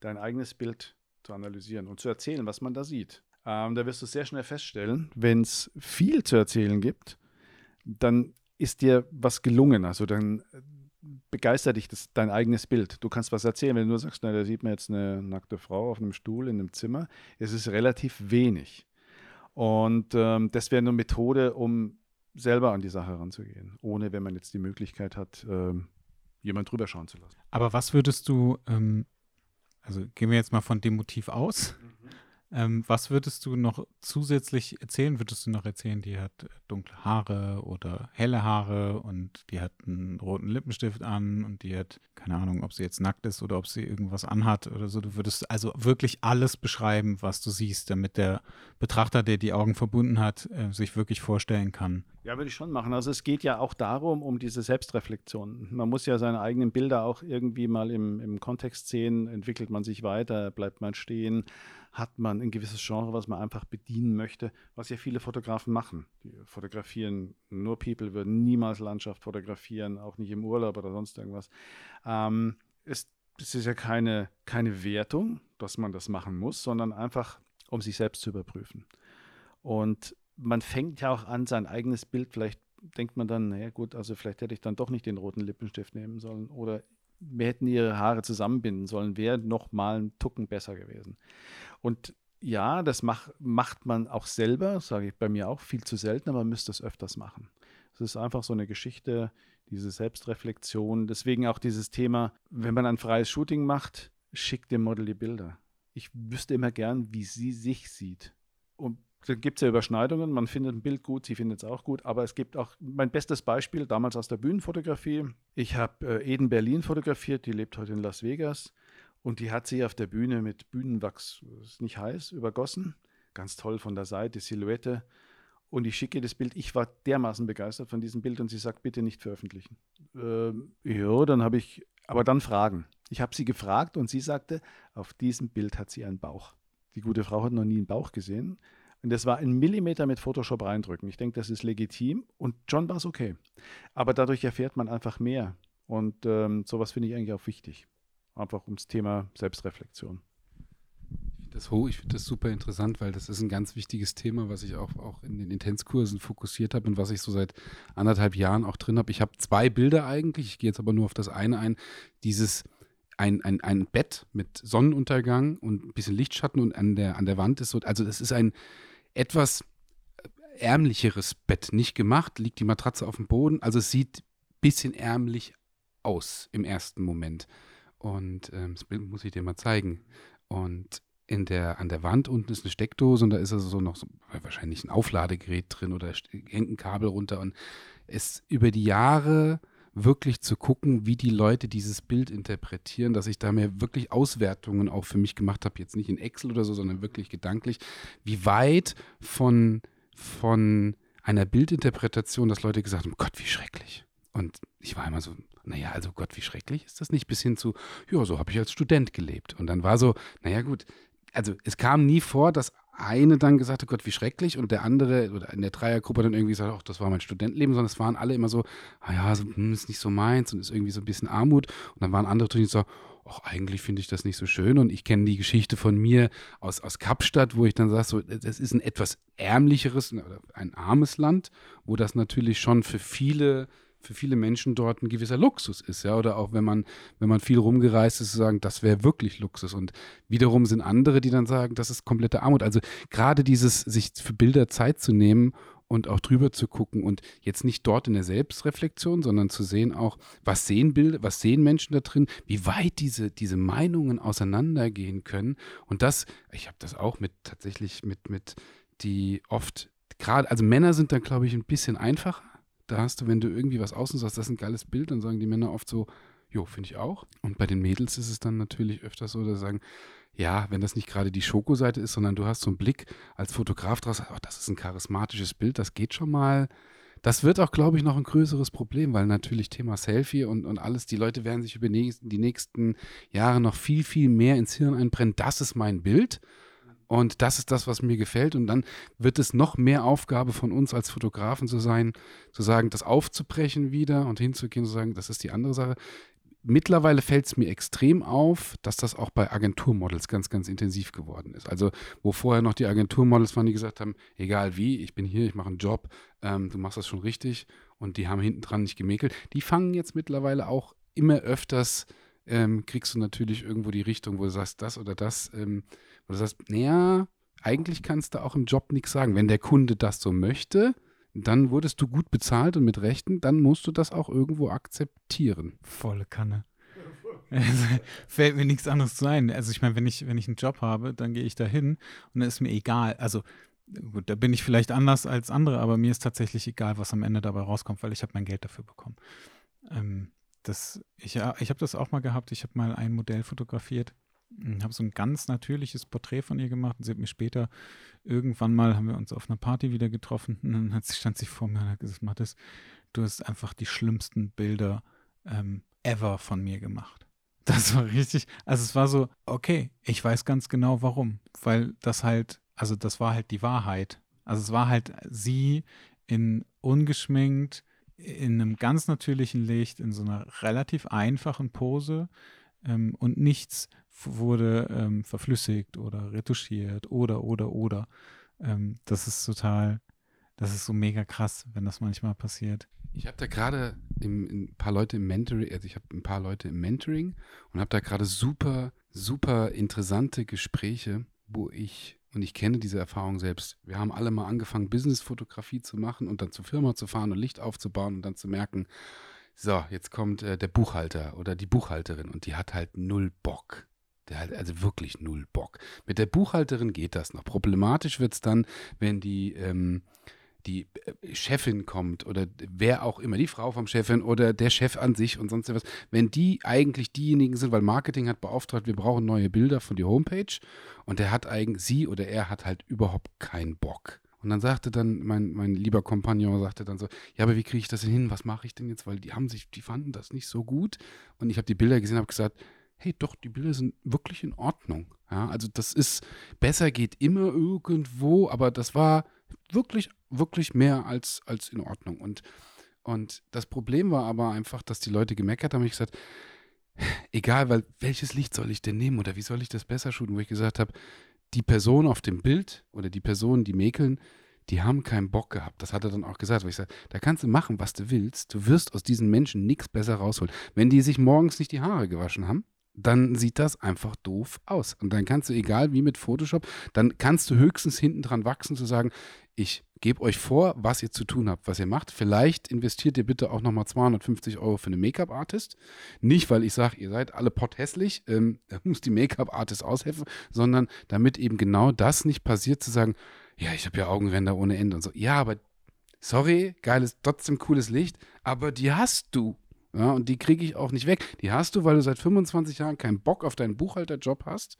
dein eigenes Bild zu analysieren und zu erzählen, was man da sieht. Ähm, da wirst du sehr schnell feststellen, wenn es viel zu erzählen gibt, dann ist dir was gelungen. Also dann begeistert dich das, dein eigenes Bild. Du kannst was erzählen, wenn du nur sagst, na, da sieht man jetzt eine nackte Frau auf einem Stuhl in einem Zimmer. Es ist relativ wenig. Und ähm, das wäre eine Methode, um selber an die Sache ranzugehen, ohne wenn man jetzt die Möglichkeit hat, ähm, jemand drüber schauen zu lassen. Aber was würdest du, ähm, also gehen wir jetzt mal von dem Motiv aus, mhm. Ähm, was würdest du noch zusätzlich erzählen? Würdest du noch erzählen, die hat dunkle Haare oder helle Haare und die hat einen roten Lippenstift an und die hat, keine Ahnung, ob sie jetzt nackt ist oder ob sie irgendwas anhat oder so. Du würdest also wirklich alles beschreiben, was du siehst, damit der Betrachter, der die Augen verbunden hat, äh, sich wirklich vorstellen kann. Ja, würde ich schon machen. Also es geht ja auch darum, um diese Selbstreflexion. Man muss ja seine eigenen Bilder auch irgendwie mal im, im Kontext sehen. Entwickelt man sich weiter, bleibt man stehen? Hat man ein gewisses Genre, was man einfach bedienen möchte, was ja viele Fotografen machen. Die fotografieren nur People, würden niemals Landschaft fotografieren, auch nicht im Urlaub oder sonst irgendwas. Ähm, es, es ist ja keine, keine Wertung, dass man das machen muss, sondern einfach, um sich selbst zu überprüfen. Und man fängt ja auch an, sein eigenes Bild, vielleicht denkt man dann, naja gut, also vielleicht hätte ich dann doch nicht den roten Lippenstift nehmen sollen oder wir hätten ihre Haare zusammenbinden sollen, wäre noch mal ein Tucken besser gewesen. Und ja, das mach, macht man auch selber, sage ich bei mir auch, viel zu selten, aber man müsste es öfters machen. Es ist einfach so eine Geschichte, diese Selbstreflexion. Deswegen auch dieses Thema, wenn man ein freies Shooting macht, schickt dem Model die Bilder. Ich wüsste immer gern, wie sie sich sieht. Und gibt es ja Überschneidungen. Man findet ein Bild gut, sie findet es auch gut. Aber es gibt auch mein bestes Beispiel damals aus der Bühnenfotografie. Ich habe äh, Eden Berlin fotografiert, die lebt heute in Las Vegas. Und die hat sie auf der Bühne mit Bühnenwachs, ist nicht heiß, übergossen. Ganz toll von der Seite, Silhouette. Und ich schicke das Bild. Ich war dermaßen begeistert von diesem Bild und sie sagt, bitte nicht veröffentlichen. Ähm, ja, dann habe ich, aber dann Fragen. Ich habe sie gefragt und sie sagte, auf diesem Bild hat sie einen Bauch. Die gute Frau hat noch nie einen Bauch gesehen. Das war ein Millimeter mit Photoshop reindrücken. Ich denke, das ist legitim und schon war es okay. Aber dadurch erfährt man einfach mehr. Und ähm, sowas finde ich eigentlich auch wichtig einfach ums Thema Selbstreflexion. Ich finde das, find das super interessant, weil das ist ein ganz wichtiges Thema, was ich auch, auch in den Intenskursen fokussiert habe und was ich so seit anderthalb Jahren auch drin habe. Ich habe zwei Bilder eigentlich, ich gehe jetzt aber nur auf das eine ein. Dieses ein, ein, ein Bett mit Sonnenuntergang und ein bisschen Lichtschatten und an der, an der Wand ist so, also das ist ein etwas ärmlicheres Bett, nicht gemacht, liegt die Matratze auf dem Boden, also es sieht ein bisschen ärmlich aus im ersten Moment. Und ähm, das Bild muss ich dir mal zeigen. Und in der, an der Wand unten ist eine Steckdose und da ist also so noch so, wahrscheinlich ein Aufladegerät drin oder hängt ein Kabel runter. Und es über die Jahre wirklich zu gucken, wie die Leute dieses Bild interpretieren, dass ich da mir wirklich Auswertungen auch für mich gemacht habe, jetzt nicht in Excel oder so, sondern wirklich gedanklich, wie weit von, von einer Bildinterpretation, dass Leute gesagt haben, Gott, wie schrecklich. Und ich war immer so, naja, also Gott, wie schrecklich ist das nicht? Bis hin zu, ja, so habe ich als Student gelebt. Und dann war so, naja gut, also es kam nie vor, dass eine dann gesagt hat, Gott, wie schrecklich, und der andere oder in der Dreiergruppe dann irgendwie gesagt, ach, das war mein Studentenleben, sondern es waren alle immer so, ah ja, so, hm, ist nicht so meins und ist irgendwie so ein bisschen Armut. Und dann waren andere drin, so, ach, eigentlich finde ich das nicht so schön. Und ich kenne die Geschichte von mir aus, aus Kapstadt, wo ich dann sage, so, das ist ein etwas ärmlicheres, ein armes Land, wo das natürlich schon für viele für viele Menschen dort ein gewisser Luxus ist, ja, oder auch wenn man, wenn man viel rumgereist ist, zu sagen, das wäre wirklich Luxus. Und wiederum sind andere, die dann sagen, das ist komplette Armut. Also gerade dieses, sich für Bilder Zeit zu nehmen und auch drüber zu gucken und jetzt nicht dort in der Selbstreflexion, sondern zu sehen auch, was sehen Bilder, was sehen Menschen da drin, wie weit diese, diese Meinungen auseinandergehen können. Und das, ich habe das auch mit tatsächlich mit, mit die oft gerade, also Männer sind dann, glaube ich, ein bisschen einfacher da hast du, wenn du irgendwie was außen sagst, das ist ein geiles Bild, dann sagen die Männer oft so, jo, finde ich auch. Und bei den Mädels ist es dann natürlich öfter so, dass sie sagen, ja, wenn das nicht gerade die Schokoseite ist, sondern du hast so einen Blick als Fotograf draus, oh, das ist ein charismatisches Bild, das geht schon mal. Das wird auch, glaube ich, noch ein größeres Problem, weil natürlich Thema Selfie und, und alles, die Leute werden sich über die nächsten Jahre noch viel, viel mehr ins Hirn einbrennen. Das ist mein Bild. Und das ist das, was mir gefällt. Und dann wird es noch mehr Aufgabe von uns als Fotografen zu sein, zu sagen, das aufzubrechen wieder und hinzugehen und zu sagen, das ist die andere Sache. Mittlerweile fällt es mir extrem auf, dass das auch bei Agenturmodels ganz, ganz intensiv geworden ist. Also, wo vorher noch die Agenturmodels waren, die gesagt haben, egal wie, ich bin hier, ich mache einen Job, ähm, du machst das schon richtig und die haben hinten dran nicht gemäkelt. Die fangen jetzt mittlerweile auch immer öfters, ähm, kriegst du natürlich irgendwo die Richtung, wo du sagst, das oder das ähm, wo du sagst, naja, eigentlich kannst du auch im Job nichts sagen. Wenn der Kunde das so möchte, dann wurdest du gut bezahlt und mit Rechten, dann musst du das auch irgendwo akzeptieren. Volle Kanne. Also, fällt mir nichts anderes zu ein. Also ich meine, wenn ich, wenn ich einen Job habe, dann gehe ich da hin und dann ist mir egal. Also gut, da bin ich vielleicht anders als andere, aber mir ist tatsächlich egal, was am Ende dabei rauskommt, weil ich habe mein Geld dafür bekommen. Ähm, das, ich ich habe das auch mal gehabt. Ich habe mal ein Modell fotografiert habe so ein ganz natürliches Porträt von ihr gemacht und sie hat mir später irgendwann mal, haben wir uns auf einer Party wieder getroffen und dann hat, stand sie vor mir und hat gesagt, Mathis, du hast einfach die schlimmsten Bilder ähm, ever von mir gemacht. Das war richtig, also es war so, okay, ich weiß ganz genau warum, weil das halt, also das war halt die Wahrheit. Also es war halt sie in ungeschminkt, in einem ganz natürlichen Licht, in so einer relativ einfachen Pose ähm, und nichts wurde ähm, verflüssigt oder retuschiert oder, oder, oder. Ähm, das ist total, das ist so mega krass, wenn das manchmal passiert. Ich habe da gerade ein paar Leute im Mentoring, also ich habe ein paar Leute im Mentoring und habe da gerade super, super interessante Gespräche, wo ich, und ich kenne diese Erfahrung selbst, wir haben alle mal angefangen, Businessfotografie zu machen und dann zur Firma zu fahren und Licht aufzubauen und dann zu merken, so, jetzt kommt äh, der Buchhalter oder die Buchhalterin und die hat halt null Bock. Der hat also wirklich null Bock. Mit der Buchhalterin geht das noch. Problematisch wird es dann, wenn die, ähm, die äh, Chefin kommt oder wer auch immer, die Frau vom Chefin oder der Chef an sich und sonst was. Wenn die eigentlich diejenigen sind, weil Marketing hat beauftragt, wir brauchen neue Bilder von der Homepage und der hat eigentlich, sie oder er hat halt überhaupt keinen Bock. Und dann sagte dann mein, mein lieber Kompagnon, sagte dann so, ja, aber wie kriege ich das denn hin? Was mache ich denn jetzt? Weil die haben sich, die fanden das nicht so gut. Und ich habe die Bilder gesehen, habe gesagt, hey, doch, die Bilder sind wirklich in Ordnung. Ja, also das ist, besser geht immer irgendwo, aber das war wirklich, wirklich mehr als, als in Ordnung. Und, und das Problem war aber einfach, dass die Leute gemeckert haben. Ich gesagt, egal, weil welches Licht soll ich denn nehmen oder wie soll ich das besser shooten, wo ich gesagt habe, die Person auf dem Bild oder die Personen, die mäkeln, die haben keinen Bock gehabt. Das hat er dann auch gesagt, weil ich sage, da kannst du machen, was du willst. Du wirst aus diesen Menschen nichts besser rausholen. Wenn die sich morgens nicht die Haare gewaschen haben, dann sieht das einfach doof aus. Und dann kannst du, egal wie mit Photoshop, dann kannst du höchstens hinten dran wachsen, zu sagen, ich gebe euch vor, was ihr zu tun habt, was ihr macht. Vielleicht investiert ihr bitte auch nochmal 250 Euro für eine Make-up-Artist. Nicht, weil ich sage, ihr seid alle potthässlich, ähm, da muss die Make-up-Artist aushelfen, sondern damit eben genau das nicht passiert, zu sagen, ja, ich habe ja Augenränder ohne Ende und so. Ja, aber sorry, geiles, trotzdem cooles Licht, aber die hast du. Ja, und die kriege ich auch nicht weg. Die hast du, weil du seit 25 Jahren keinen Bock auf deinen Buchhalterjob hast.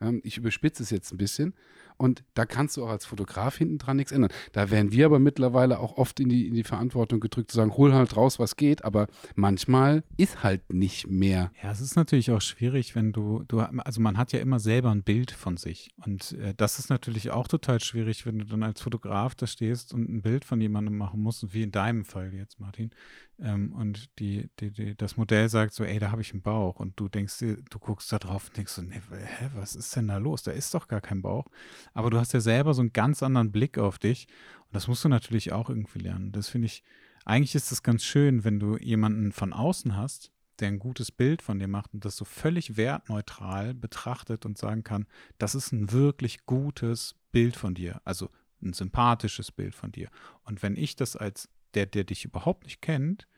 Ähm, ich überspitze es jetzt ein bisschen. Und da kannst du auch als Fotograf hinten dran nichts ändern. Da werden wir aber mittlerweile auch oft in die, in die Verantwortung gedrückt, zu sagen, hol halt raus, was geht. Aber manchmal ist halt nicht mehr. Ja, es ist natürlich auch schwierig, wenn du, du, also man hat ja immer selber ein Bild von sich. Und äh, das ist natürlich auch total schwierig, wenn du dann als Fotograf da stehst und ein Bild von jemandem machen musst, wie in deinem Fall jetzt, Martin. Ähm, und die, die, die, das Modell sagt so, ey, da habe ich einen Bauch. Und du denkst dir, du guckst da drauf und denkst so, nee, hä, was ist denn da los? Da ist doch gar kein Bauch. Aber du hast ja selber so einen ganz anderen Blick auf dich. Und das musst du natürlich auch irgendwie lernen. Das finde ich, eigentlich ist es ganz schön, wenn du jemanden von außen hast, der ein gutes Bild von dir macht und das so völlig wertneutral betrachtet und sagen kann, das ist ein wirklich gutes Bild von dir, also ein sympathisches Bild von dir. Und wenn ich das als der, der dich überhaupt nicht kennt,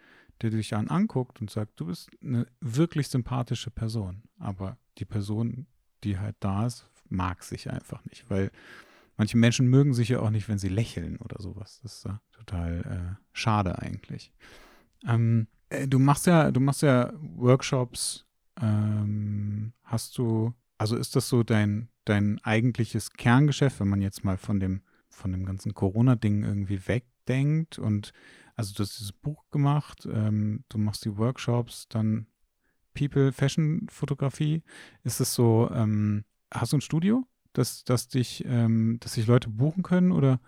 der dich dann anguckt und sagt, du bist eine wirklich sympathische Person, aber die Person, die halt da ist, mag sich einfach nicht, weil manche Menschen mögen sich ja auch nicht, wenn sie lächeln oder sowas. Das ist ja total äh, schade eigentlich. Ähm, äh, du machst ja, du machst ja Workshops. Ähm, hast du, also ist das so dein, dein eigentliches Kerngeschäft, wenn man jetzt mal von dem, von dem ganzen Corona-Ding irgendwie wegdenkt und also du hast dieses Buch gemacht, ähm, du machst die Workshops, dann People Fashion Fotografie. Ist es so, ähm, hast du ein Studio, dass, dass dich, ähm, dass sich Leute buchen können oder?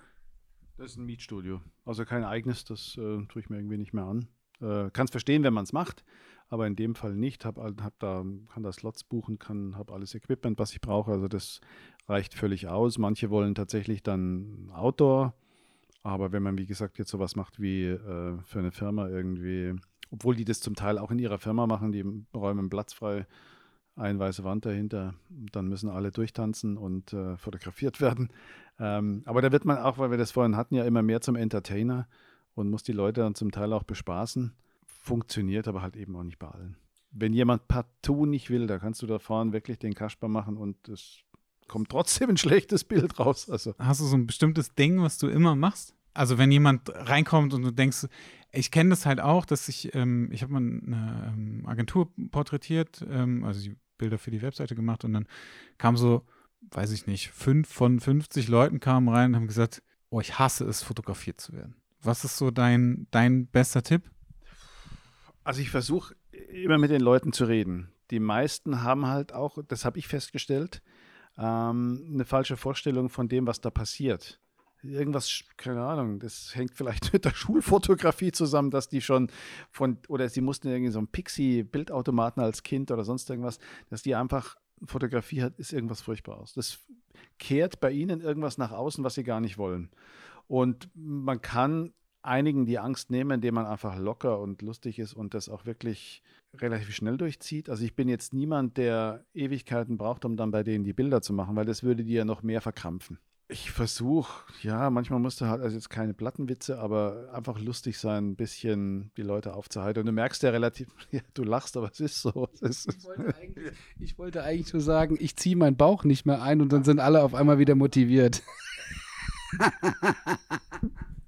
Das ist ein Mietstudio. Also kein eigenes, das äh, tue ich mir irgendwie nicht mehr an. Äh, kann es verstehen, wenn man es macht, aber in dem Fall nicht. Hab, hab da, kann da Slots buchen, kann, habe alles Equipment, was ich brauche. Also das reicht völlig aus. Manche wollen tatsächlich dann Outdoor, aber wenn man, wie gesagt, jetzt sowas macht wie äh, für eine Firma irgendwie, obwohl die das zum Teil auch in ihrer Firma machen, die räumen Platz frei, ein weiße Wand dahinter, dann müssen alle durchtanzen und äh, fotografiert werden. Ähm, aber da wird man auch, weil wir das vorhin hatten, ja immer mehr zum Entertainer und muss die Leute dann zum Teil auch bespaßen. Funktioniert aber halt eben auch nicht bei allen. Wenn jemand partout nicht will, da kannst du da vorne wirklich den Kasper machen und es kommt trotzdem ein schlechtes Bild raus. Also. Hast du so ein bestimmtes Ding, was du immer machst? Also wenn jemand reinkommt und du denkst, ich kenne das halt auch, dass ich, ähm, ich habe mal eine ähm, Agentur porträtiert, ähm, also die Bilder für die Webseite gemacht und dann kam so, weiß ich nicht, fünf von 50 Leuten kamen rein und haben gesagt, oh, ich hasse es, fotografiert zu werden. Was ist so dein, dein bester Tipp? Also ich versuche immer mit den Leuten zu reden. Die meisten haben halt auch, das habe ich festgestellt, ähm, eine falsche Vorstellung von dem, was da passiert irgendwas, keine Ahnung, das hängt vielleicht mit der Schulfotografie zusammen, dass die schon von, oder sie mussten irgendwie so einen Pixie-Bildautomaten als Kind oder sonst irgendwas, dass die einfach Fotografie hat, ist irgendwas furchtbar aus. Das kehrt bei ihnen irgendwas nach außen, was sie gar nicht wollen. Und man kann einigen die Angst nehmen, indem man einfach locker und lustig ist und das auch wirklich relativ schnell durchzieht. Also ich bin jetzt niemand, der Ewigkeiten braucht, um dann bei denen die Bilder zu machen, weil das würde die ja noch mehr verkrampfen. Ich versuche, ja, manchmal musste halt, also jetzt keine Plattenwitze, aber einfach lustig sein, ein bisschen die Leute aufzuhalten. Und du merkst ja relativ, ja, du lachst, aber es ist so. Es ist ich, wollte ich, wollte eigentlich nur sagen, ich ziehe meinen Bauch nicht mehr ein und dann sind alle auf einmal wieder motiviert.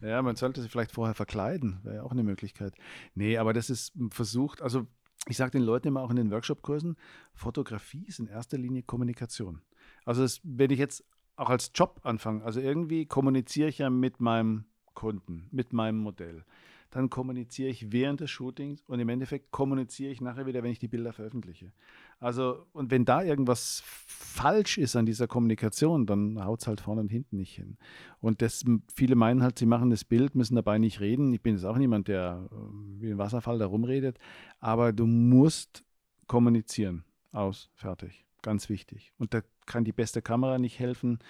ja, man sollte sich vielleicht vorher verkleiden, wäre ja auch eine Möglichkeit. Nee, aber das ist versucht, also ich sage den Leuten immer auch in den Workshop-Kursen, Fotografie ist in erster Linie Kommunikation. Also das, wenn ich jetzt auch als Job anfangen. Also irgendwie kommuniziere ich ja mit meinem Kunden, mit meinem Modell. Dann kommuniziere ich während des Shootings und im Endeffekt kommuniziere ich nachher wieder, wenn ich die Bilder veröffentliche. Also, und wenn da irgendwas falsch ist an dieser Kommunikation, dann haut es halt vorne und hinten nicht hin. Und das, viele meinen halt, sie machen das Bild, müssen dabei nicht reden. Ich bin jetzt auch niemand, der äh, wie ein Wasserfall da rumredet, aber du musst kommunizieren. Aus, fertig. Ganz wichtig. Und da kann die beste Kamera nicht helfen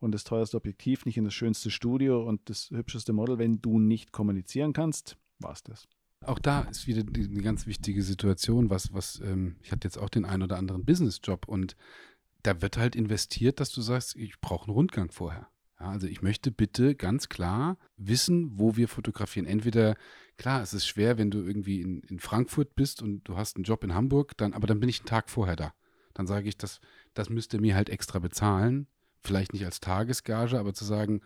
und das teuerste Objektiv nicht in das schönste Studio und das hübscheste Model. Wenn du nicht kommunizieren kannst, war es das. Auch da ist wieder eine ganz wichtige Situation, was, was, ähm, ich hatte jetzt auch den einen oder anderen Businessjob und da wird halt investiert, dass du sagst, ich brauche einen Rundgang vorher. Ja, also ich möchte bitte ganz klar wissen, wo wir fotografieren. Entweder, klar, es ist schwer, wenn du irgendwie in, in Frankfurt bist und du hast einen Job in Hamburg, dann, aber dann bin ich einen Tag vorher da. Dann sage ich, das, das müsst ihr mir halt extra bezahlen. Vielleicht nicht als Tagesgage, aber zu sagen,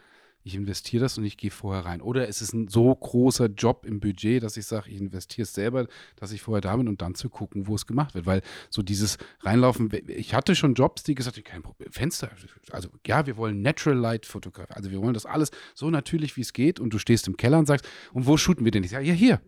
ich investiere das und ich gehe vorher rein. Oder ist es ein so großer Job im Budget, dass ich sage, ich investiere es selber, dass ich vorher da bin und dann zu gucken, wo es gemacht wird. Weil so dieses Reinlaufen, ich hatte schon Jobs, die gesagt haben, kein Problem, Fenster, also ja, wir wollen Natural Light Fotografie, also wir wollen das alles so natürlich, wie es geht und du stehst im Keller und sagst, und wo shooten wir denn? Ich sage, ja, hier.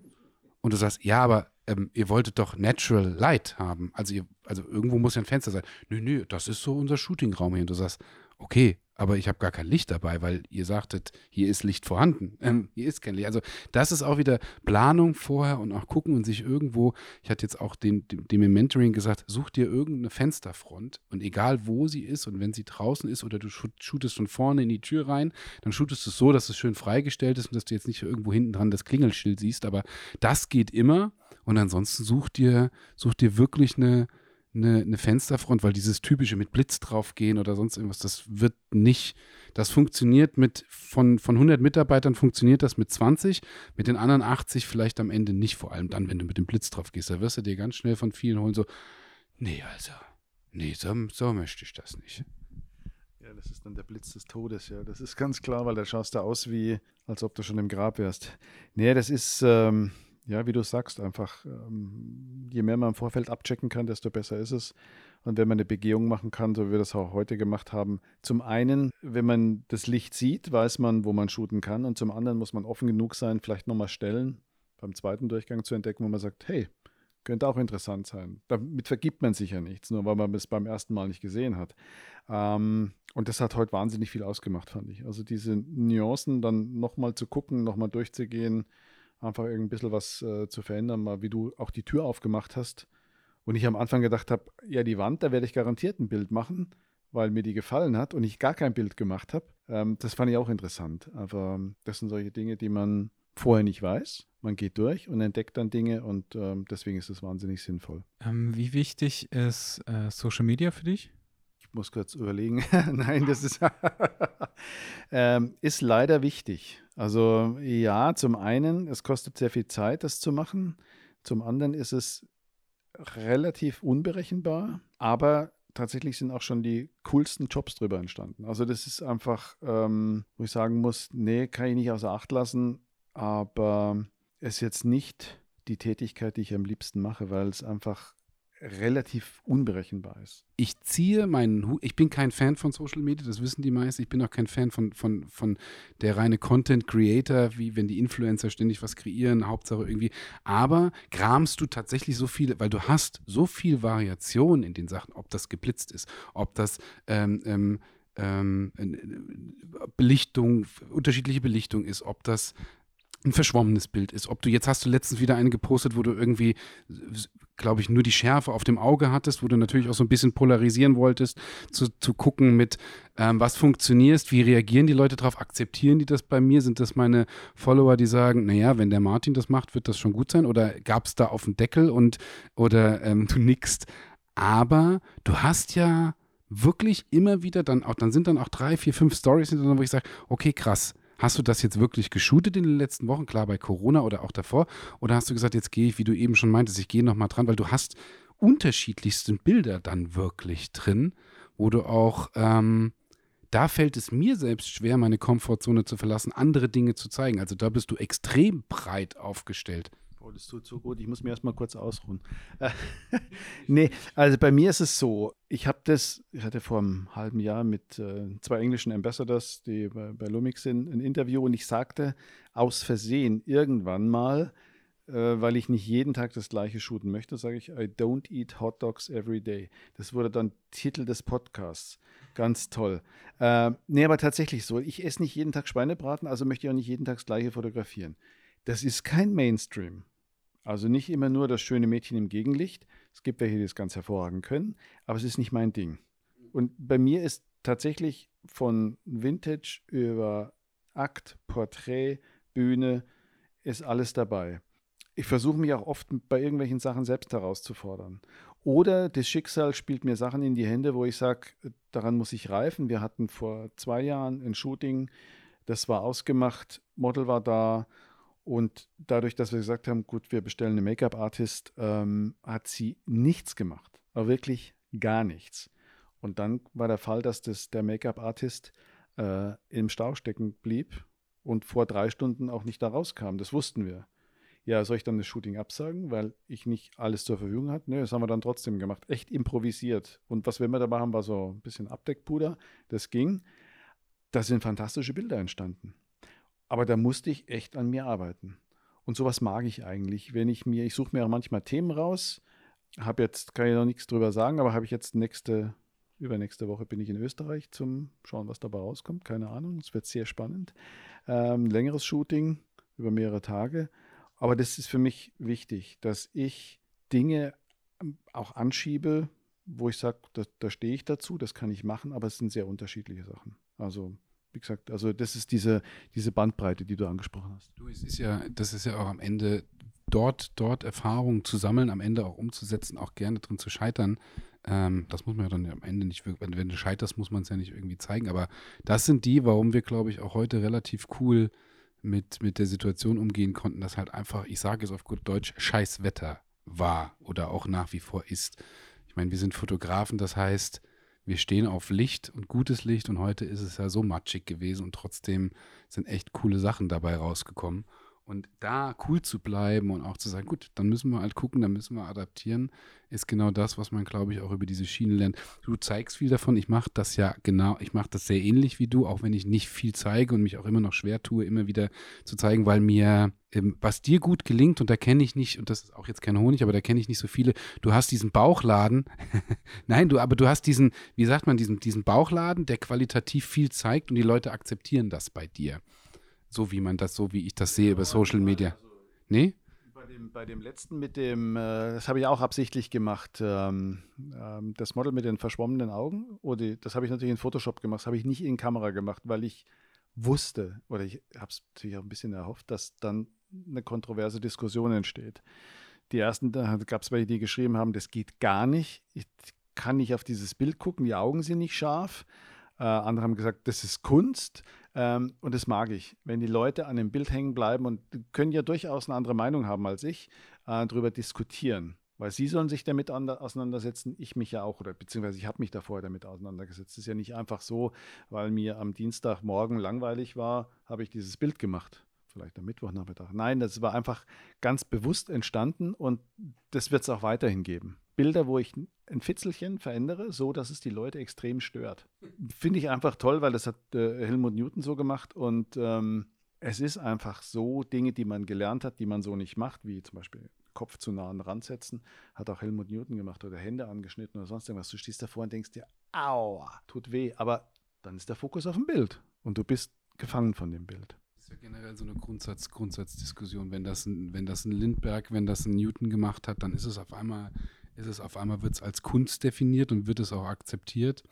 Und du sagst, ja, aber ähm, ihr wolltet doch Natural Light haben. Also, ihr, also irgendwo muss ja ein Fenster sein. Nö, nö, das ist so unser Shootingraum hier. Und du sagst, okay, aber ich habe gar kein Licht dabei, weil ihr sagtet, hier ist Licht vorhanden. Ähm, hier ist kein Licht. Also das ist auch wieder Planung vorher und auch gucken und sich irgendwo, ich hatte jetzt auch dem, dem, dem im Mentoring gesagt, such dir irgendeine Fensterfront und egal wo sie ist und wenn sie draußen ist oder du shootest von vorne in die Tür rein, dann shootest du es so, dass es schön freigestellt ist und dass du jetzt nicht irgendwo hinten dran das Klingelschild siehst, aber das geht immer und ansonsten such dir, such dir wirklich eine, eine, eine Fensterfront, weil dieses typische mit Blitz draufgehen oder sonst irgendwas, das wird nicht, das funktioniert mit, von, von 100 Mitarbeitern funktioniert das mit 20, mit den anderen 80 vielleicht am Ende nicht, vor allem dann, wenn du mit dem Blitz drauf gehst, da wirst du dir ganz schnell von vielen holen, so, nee, also, nee, so, so möchte ich das nicht. Ja, das ist dann der Blitz des Todes, ja, das ist ganz klar, weil da schaust du aus wie, als ob du schon im Grab wärst. Nee, das ist, ähm, ja, wie du sagst, einfach, ähm, je mehr man im Vorfeld abchecken kann, desto besser ist es. Und wenn man eine Begehung machen kann, so wie wir das auch heute gemacht haben, zum einen, wenn man das Licht sieht, weiß man, wo man shooten kann. Und zum anderen muss man offen genug sein, vielleicht nochmal Stellen beim zweiten Durchgang zu entdecken, wo man sagt, hey, könnte auch interessant sein. Damit vergibt man sich ja nichts, nur weil man es beim ersten Mal nicht gesehen hat. Ähm, und das hat heute wahnsinnig viel ausgemacht, fand ich. Also diese Nuancen dann nochmal zu gucken, nochmal durchzugehen, einfach ein bisschen was äh, zu verändern, mal wie du auch die Tür aufgemacht hast. Und ich am Anfang gedacht habe, ja, die Wand, da werde ich garantiert ein Bild machen, weil mir die gefallen hat und ich gar kein Bild gemacht habe. Ähm, das fand ich auch interessant. Aber ähm, das sind solche Dinge, die man vorher nicht weiß. Man geht durch und entdeckt dann Dinge und ähm, deswegen ist es wahnsinnig sinnvoll. Ähm, wie wichtig ist äh, Social Media für dich? Ich muss kurz überlegen. Nein, das ist, ähm, ist leider wichtig. Also ja, zum einen, es kostet sehr viel Zeit, das zu machen. Zum anderen ist es relativ unberechenbar, aber tatsächlich sind auch schon die coolsten Jobs drüber entstanden. Also das ist einfach, ähm, wo ich sagen muss, nee, kann ich nicht außer Acht lassen, aber es ist jetzt nicht die Tätigkeit, die ich am liebsten mache, weil es einfach relativ unberechenbar ist. Ich ziehe meinen Hut, ich bin kein Fan von Social Media, das wissen die meisten. Ich bin auch kein Fan von, von, von der reine Content Creator, wie wenn die Influencer ständig was kreieren, Hauptsache irgendwie. Aber kramst du tatsächlich so viele, weil du hast so viel Variation in den Sachen, ob das geblitzt ist, ob das ähm, ähm, ähm Belichtung, unterschiedliche Belichtung ist, ob das ein verschwommenes Bild ist. Ob du jetzt hast du letztens wieder eine gepostet, wo du irgendwie, glaube ich, nur die Schärfe auf dem Auge hattest, wo du natürlich auch so ein bisschen polarisieren wolltest, zu, zu gucken mit, ähm, was funktioniert, wie reagieren die Leute darauf, akzeptieren die das bei mir? Sind das meine Follower, die sagen, naja, wenn der Martin das macht, wird das schon gut sein? Oder gab es da auf den Deckel und oder ähm, du nickst? Aber du hast ja wirklich immer wieder dann auch, dann sind dann auch drei, vier, fünf Stories wo ich sage, okay, krass Hast du das jetzt wirklich geshootet in den letzten Wochen, klar bei Corona oder auch davor? Oder hast du gesagt, jetzt gehe ich, wie du eben schon meintest, ich gehe nochmal dran, weil du hast unterschiedlichste Bilder dann wirklich drin, wo du auch, ähm, da fällt es mir selbst schwer, meine Komfortzone zu verlassen, andere Dinge zu zeigen. Also da bist du extrem breit aufgestellt. Oh, das tut so gut. Ich muss mir erstmal kurz ausruhen. nee, also bei mir ist es so, ich habe das, ich hatte vor einem halben Jahr mit äh, zwei englischen Ambassadors, die bei, bei Lumix sind, ein Interview und ich sagte aus Versehen irgendwann mal, äh, weil ich nicht jeden Tag das gleiche shooten möchte, sage ich, I don't eat hot dogs every day. Das wurde dann Titel des Podcasts. Ganz toll. Äh, nee, aber tatsächlich so. Ich esse nicht jeden Tag Schweinebraten, also möchte ich auch nicht jeden Tag das gleiche fotografieren. Das ist kein Mainstream. Also nicht immer nur das schöne Mädchen im Gegenlicht. Es gibt welche, die das ganz hervorragend können, aber es ist nicht mein Ding. Und bei mir ist tatsächlich von Vintage über Akt, Porträt, Bühne, ist alles dabei. Ich versuche mich auch oft bei irgendwelchen Sachen selbst herauszufordern. Oder das Schicksal spielt mir Sachen in die Hände, wo ich sage, daran muss ich reifen. Wir hatten vor zwei Jahren ein Shooting, das war ausgemacht, Model war da und dadurch, dass wir gesagt haben, gut, wir bestellen eine Make-up-Artist, ähm, hat sie nichts gemacht. Aber wirklich gar nichts. Und dann war der Fall, dass das, der Make-up-Artist äh, im Stau stecken blieb und vor drei Stunden auch nicht da rauskam. Das wussten wir. Ja, soll ich dann das Shooting absagen, weil ich nicht alles zur Verfügung hatte? Ne, das haben wir dann trotzdem gemacht. Echt improvisiert. Und was wir immer dabei haben, war so ein bisschen Abdeckpuder. Das ging. Da sind fantastische Bilder entstanden. Aber da musste ich echt an mir arbeiten. Und sowas mag ich eigentlich. Wenn ich mir, ich suche mir auch manchmal Themen raus, habe jetzt, kann ich noch nichts drüber sagen, aber habe ich jetzt nächste, übernächste Woche bin ich in Österreich zum Schauen, was dabei rauskommt. Keine Ahnung, es wird sehr spannend. Ähm, längeres Shooting über mehrere Tage. Aber das ist für mich wichtig, dass ich Dinge ähm, auch anschiebe, wo ich sage, da, da stehe ich dazu, das kann ich machen, aber es sind sehr unterschiedliche Sachen. Also wie gesagt, also das ist diese, diese Bandbreite, die du angesprochen hast. Du, es ist ja, das ist ja auch am Ende dort, dort Erfahrungen zu sammeln, am Ende auch umzusetzen, auch gerne drin zu scheitern. Ähm, das muss man ja dann am Ende nicht wirklich, wenn, wenn du scheiterst, muss man es ja nicht irgendwie zeigen. Aber das sind die, warum wir, glaube ich, auch heute relativ cool mit, mit der Situation umgehen konnten, dass halt einfach, ich sage es auf gut Deutsch, scheiß Wetter war oder auch nach wie vor ist. Ich meine, wir sind Fotografen, das heißt, wir stehen auf Licht und gutes Licht und heute ist es ja so matschig gewesen und trotzdem sind echt coole Sachen dabei rausgekommen. Und da cool zu bleiben und auch zu sagen, gut, dann müssen wir halt gucken, dann müssen wir adaptieren, ist genau das, was man, glaube ich, auch über diese Schiene lernt. Du zeigst viel davon, ich mache das ja genau, ich mache das sehr ähnlich wie du, auch wenn ich nicht viel zeige und mich auch immer noch schwer tue, immer wieder zu zeigen, weil mir, ähm, was dir gut gelingt, und da kenne ich nicht, und das ist auch jetzt kein Honig, aber da kenne ich nicht so viele, du hast diesen Bauchladen, nein, du, aber du hast diesen, wie sagt man, diesen, diesen Bauchladen, der qualitativ viel zeigt und die Leute akzeptieren das bei dir. So wie man das, so wie ich das sehe über Social Media. Nee? Bei dem, bei dem letzten mit dem, äh, das habe ich auch absichtlich gemacht, ähm, ähm, das Model mit den verschwommenen Augen, oder das habe ich natürlich in Photoshop gemacht, das habe ich nicht in Kamera gemacht, weil ich wusste, oder ich habe es natürlich auch ein bisschen erhofft, dass dann eine kontroverse Diskussion entsteht. Die ersten, da gab es welche, die geschrieben haben, das geht gar nicht, ich kann nicht auf dieses Bild gucken, die Augen sind nicht scharf. Äh, andere haben gesagt, das ist Kunst. Ähm, und das mag ich, wenn die Leute an dem Bild hängen bleiben und können ja durchaus eine andere Meinung haben als ich, äh, darüber diskutieren. Weil sie sollen sich damit auseinandersetzen, ich mich ja auch, oder beziehungsweise ich habe mich davor damit auseinandergesetzt. Es ist ja nicht einfach so, weil mir am Dienstagmorgen langweilig war, habe ich dieses Bild gemacht. Vielleicht am Mittwochnachmittag. Nein, das war einfach ganz bewusst entstanden und das wird es auch weiterhin geben. Bilder, wo ich ein Fitzelchen verändere, so dass es die Leute extrem stört. Finde ich einfach toll, weil das hat äh, Helmut Newton so gemacht und ähm, es ist einfach so Dinge, die man gelernt hat, die man so nicht macht, wie zum Beispiel Kopf zu nah an den Rand setzen, hat auch Helmut Newton gemacht oder Hände angeschnitten oder sonst irgendwas. Du stehst davor und denkst dir, aua, tut weh, aber dann ist der Fokus auf dem Bild und du bist gefangen von dem Bild. Das ist ja generell so eine Grundsatz, Grundsatzdiskussion. Wenn das, ein, wenn das ein Lindberg, wenn das ein Newton gemacht hat, dann ist es auf einmal ist es auf einmal wird es als Kunst definiert und wird es auch akzeptiert.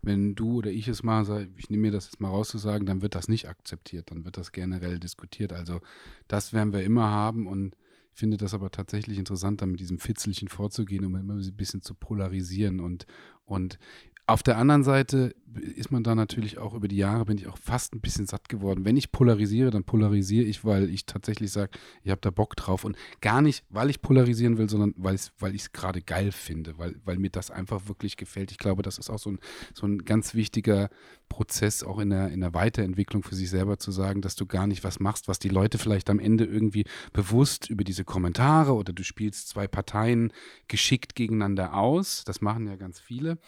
Wenn du oder ich es mal, ich nehme mir das jetzt mal rauszusagen, dann wird das nicht akzeptiert, dann wird das generell diskutiert. Also das werden wir immer haben und ich finde das aber tatsächlich interessant, da mit diesem Fitzelchen vorzugehen, um immer ein bisschen zu polarisieren und, und auf der anderen Seite ist man da natürlich auch über die Jahre, bin ich auch fast ein bisschen satt geworden. Wenn ich polarisiere, dann polarisiere ich, weil ich tatsächlich sage, ich habe da Bock drauf. Und gar nicht, weil ich polarisieren will, sondern weil ich es gerade geil finde, weil, weil mir das einfach wirklich gefällt. Ich glaube, das ist auch so ein, so ein ganz wichtiger Prozess, auch in der, in der Weiterentwicklung für sich selber zu sagen, dass du gar nicht was machst, was die Leute vielleicht am Ende irgendwie bewusst über diese Kommentare oder du spielst zwei Parteien geschickt gegeneinander aus. Das machen ja ganz viele.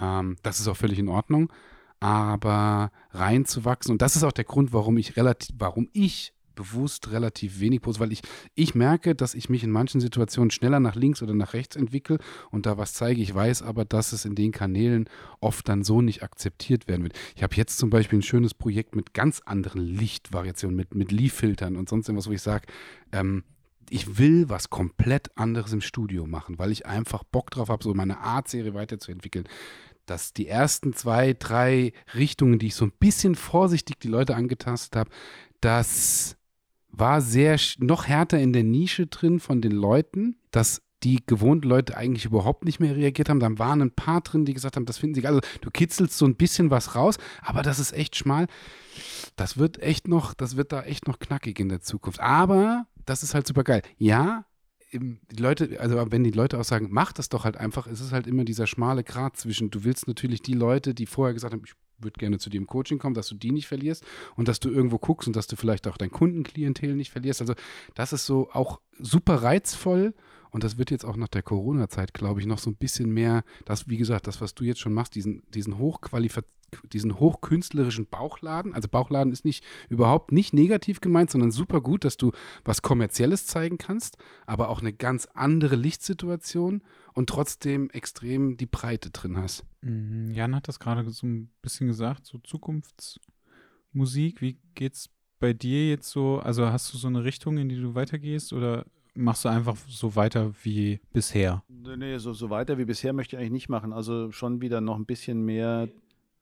Ähm, das ist auch völlig in Ordnung. Aber reinzuwachsen, und das ist auch der Grund, warum ich relativ, warum ich bewusst relativ wenig poste, weil ich, ich merke, dass ich mich in manchen Situationen schneller nach links oder nach rechts entwickle und da was zeige. Ich weiß aber, dass es in den Kanälen oft dann so nicht akzeptiert werden wird. Ich habe jetzt zum Beispiel ein schönes Projekt mit ganz anderen Lichtvariationen, mit, mit Leaf-Filtern und sonst irgendwas, wo ich sage, ähm, ich will was komplett anderes im Studio machen, weil ich einfach Bock drauf habe, so meine Art-Serie weiterzuentwickeln. Dass die ersten zwei, drei Richtungen, die ich so ein bisschen vorsichtig die Leute angetastet habe, das war sehr noch härter in der Nische drin von den Leuten, dass die gewohnten Leute eigentlich überhaupt nicht mehr reagiert haben. Dann waren ein paar drin, die gesagt haben, das finden sie geil. Also du kitzelst so ein bisschen was raus, aber das ist echt schmal. Das wird echt noch, das wird da echt noch knackig in der Zukunft. Aber das ist halt super geil. Ja, die Leute, also wenn die Leute auch sagen, mach das doch halt einfach, ist es halt immer dieser schmale Grat zwischen, du willst natürlich die Leute, die vorher gesagt haben, ich würde gerne zu dir im Coaching kommen, dass du die nicht verlierst und dass du irgendwo guckst und dass du vielleicht auch dein Kundenklientel nicht verlierst. Also das ist so auch super reizvoll und das wird jetzt auch nach der Corona-Zeit, glaube ich, noch so ein bisschen mehr, das, wie gesagt, das, was du jetzt schon machst, diesen, diesen hochqualifizierten diesen hochkünstlerischen Bauchladen. Also Bauchladen ist nicht überhaupt nicht negativ gemeint, sondern super gut, dass du was Kommerzielles zeigen kannst, aber auch eine ganz andere Lichtsituation und trotzdem extrem die Breite drin hast. Mhm, Jan hat das gerade so ein bisschen gesagt, so Zukunftsmusik. Wie geht's bei dir jetzt so? Also hast du so eine Richtung, in die du weitergehst oder machst du einfach so weiter wie bisher? Nee, so, so weiter wie bisher möchte ich eigentlich nicht machen. Also schon wieder noch ein bisschen mehr,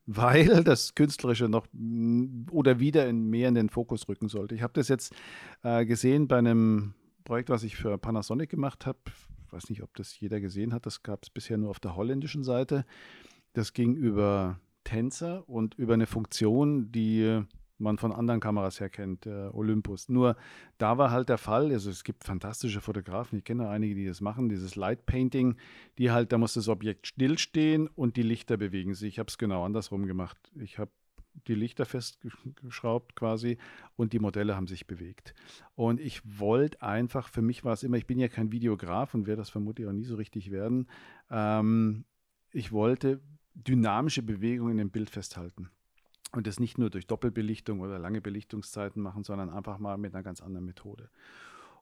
weil das Künstlerische noch oder wieder in, mehr in den Fokus rücken sollte. Ich habe das jetzt äh, gesehen bei einem Projekt, was ich für Panasonic gemacht habe. Ich weiß nicht, ob das jeder gesehen hat. Das gab es bisher nur auf der holländischen Seite. Das ging über Tänzer und über eine Funktion, die man von anderen Kameras her kennt, äh, Olympus. Nur da war halt der Fall, also es gibt fantastische Fotografen, ich kenne einige, die das machen, dieses Light Painting, die halt, da muss das Objekt stillstehen und die Lichter bewegen sich. Ich habe es genau andersrum gemacht. Ich habe die Lichter festgeschraubt quasi und die Modelle haben sich bewegt. Und ich wollte einfach, für mich war es immer, ich bin ja kein Videograf und werde das vermutlich auch nie so richtig werden, ähm, ich wollte dynamische Bewegungen im Bild festhalten. Und das nicht nur durch Doppelbelichtung oder lange Belichtungszeiten machen, sondern einfach mal mit einer ganz anderen Methode.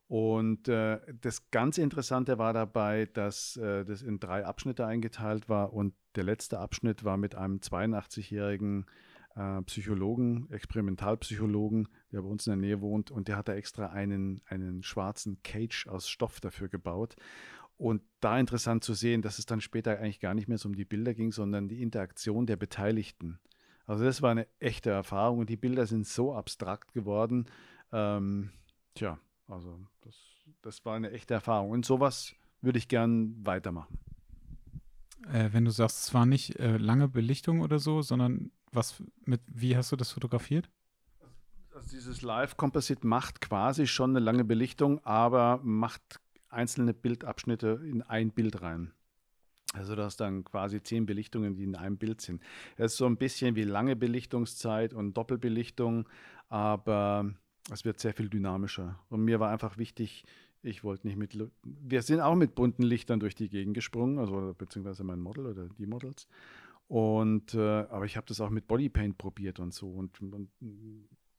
Und äh, das ganz Interessante war dabei, dass äh, das in drei Abschnitte eingeteilt war und der letzte Abschnitt war mit einem 82-jährigen äh, Psychologen, Experimentalpsychologen, der bei uns in der Nähe wohnt und der hat da extra einen, einen schwarzen Cage aus Stoff dafür gebaut. Und da interessant zu sehen, dass es dann später eigentlich gar nicht mehr so um die Bilder ging, sondern die Interaktion der Beteiligten. Also das war eine echte Erfahrung und die Bilder sind so abstrakt geworden. Ähm, tja, also das, das war eine echte Erfahrung. Und sowas würde ich gern weitermachen. Äh, wenn du sagst, es war nicht äh, lange Belichtung oder so, sondern was mit, wie hast du das fotografiert? Also dieses Live-Composite macht quasi schon eine lange Belichtung, aber macht einzelne Bildabschnitte in ein Bild rein. Also du hast dann quasi zehn Belichtungen, die in einem Bild sind. Das ist so ein bisschen wie lange Belichtungszeit und Doppelbelichtung, aber es wird sehr viel dynamischer. Und mir war einfach wichtig, ich wollte nicht mit. Wir sind auch mit bunten Lichtern durch die Gegend gesprungen, also beziehungsweise mein Model oder die Models. Und äh, aber ich habe das auch mit Bodypaint probiert und so und, und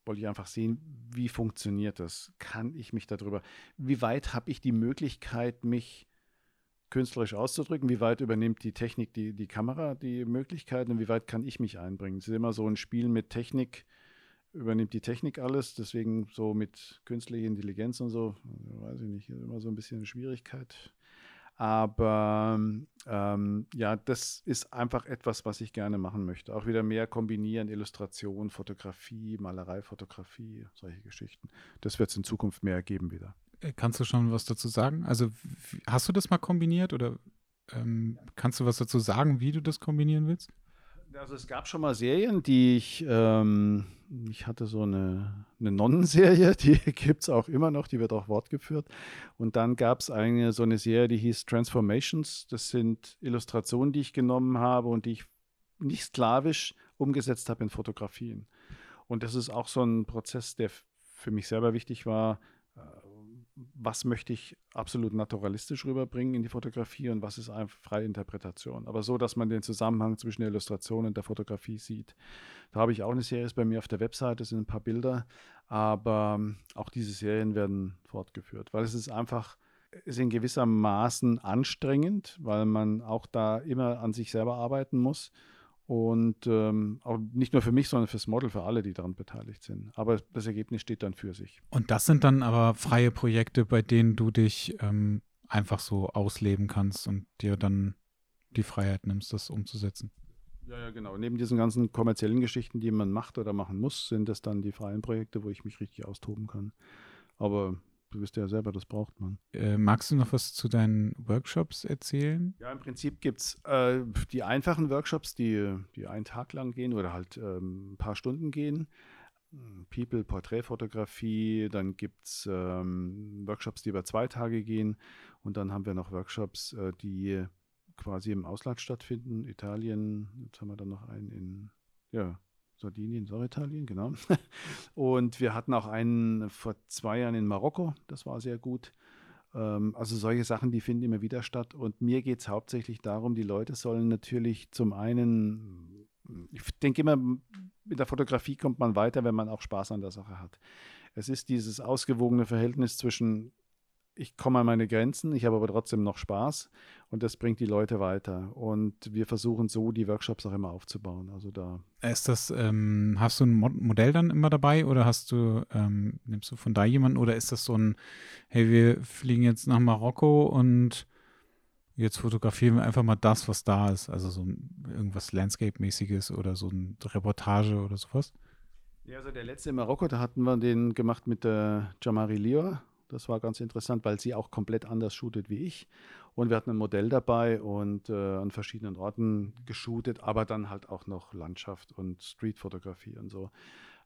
wollte ich einfach sehen, wie funktioniert das? Kann ich mich darüber? Wie weit habe ich die Möglichkeit, mich künstlerisch auszudrücken, wie weit übernimmt die Technik, die, die Kamera die Möglichkeiten wie weit kann ich mich einbringen. Es ist immer so ein Spiel mit Technik, übernimmt die Technik alles, deswegen so mit künstlicher Intelligenz und so, weiß ich nicht, ist immer so ein bisschen eine Schwierigkeit. Aber ähm, ja, das ist einfach etwas, was ich gerne machen möchte. Auch wieder mehr kombinieren, Illustration, Fotografie, Malerei, Fotografie, solche Geschichten. Das wird es in Zukunft mehr geben wieder. Äh, kannst du schon was dazu sagen? Also hast du das mal kombiniert oder ähm, kannst du was dazu sagen, wie du das kombinieren willst? Also es gab schon mal Serien, die ich, ähm, ich hatte so eine, eine Nonnenserie, die gibt es auch immer noch, die wird auch fortgeführt. Und dann gab es eine so eine Serie, die hieß Transformations. Das sind Illustrationen, die ich genommen habe und die ich nicht sklavisch umgesetzt habe in Fotografien. Und das ist auch so ein Prozess, der für mich selber wichtig war, was möchte ich absolut naturalistisch rüberbringen in die Fotografie und was ist einfach freie Interpretation. Aber so, dass man den Zusammenhang zwischen der Illustration und der Fotografie sieht. Da habe ich auch eine Serie bei mir auf der Webseite, das sind ein paar Bilder, aber ähm, auch diese Serien werden fortgeführt, weil es ist einfach, ist in gewisser Maßen anstrengend, weil man auch da immer an sich selber arbeiten muss und ähm, auch nicht nur für mich, sondern fürs Model, für alle, die daran beteiligt sind. Aber das Ergebnis steht dann für sich. Und das sind dann aber freie Projekte, bei denen du dich ähm, einfach so ausleben kannst und dir dann die Freiheit nimmst, das umzusetzen. Ja, ja, genau. Neben diesen ganzen kommerziellen Geschichten, die man macht oder machen muss, sind das dann die freien Projekte, wo ich mich richtig austoben kann. Aber Du wisst ja selber, das braucht man. Äh, magst du noch was zu deinen Workshops erzählen? Ja, im Prinzip gibt es äh, die einfachen Workshops, die, die einen Tag lang gehen oder halt ähm, ein paar Stunden gehen. People, Porträtfotografie, dann gibt es ähm, Workshops, die über zwei Tage gehen und dann haben wir noch Workshops, äh, die quasi im Ausland stattfinden. Italien, jetzt haben wir dann noch einen in Ja, Sardinien, Norditalien, genau. Und wir hatten auch einen vor zwei Jahren in Marokko, das war sehr gut. Ähm, also solche Sachen, die finden immer wieder statt. Und mir geht es hauptsächlich darum, die Leute sollen natürlich zum einen, ich denke immer, mit der Fotografie kommt man weiter, wenn man auch Spaß an der Sache hat. Es ist dieses ausgewogene Verhältnis zwischen ich komme an meine Grenzen, ich habe aber trotzdem noch Spaß und das bringt die Leute weiter. Und wir versuchen so die Workshops auch immer aufzubauen. Also da. Ist das, ähm, hast du ein Modell dann immer dabei oder hast du, ähm, nimmst du von da jemanden oder ist das so ein, hey, wir fliegen jetzt nach Marokko und jetzt fotografieren wir einfach mal das, was da ist, also so ein, irgendwas Landscape-mäßiges oder so eine Reportage oder sowas? Ja, also der letzte in Marokko, da hatten wir den gemacht mit der Jamari Lior das war ganz interessant, weil sie auch komplett anders shootet wie ich. Und wir hatten ein Modell dabei und äh, an verschiedenen Orten geshootet, aber dann halt auch noch Landschaft und Streetfotografie und so.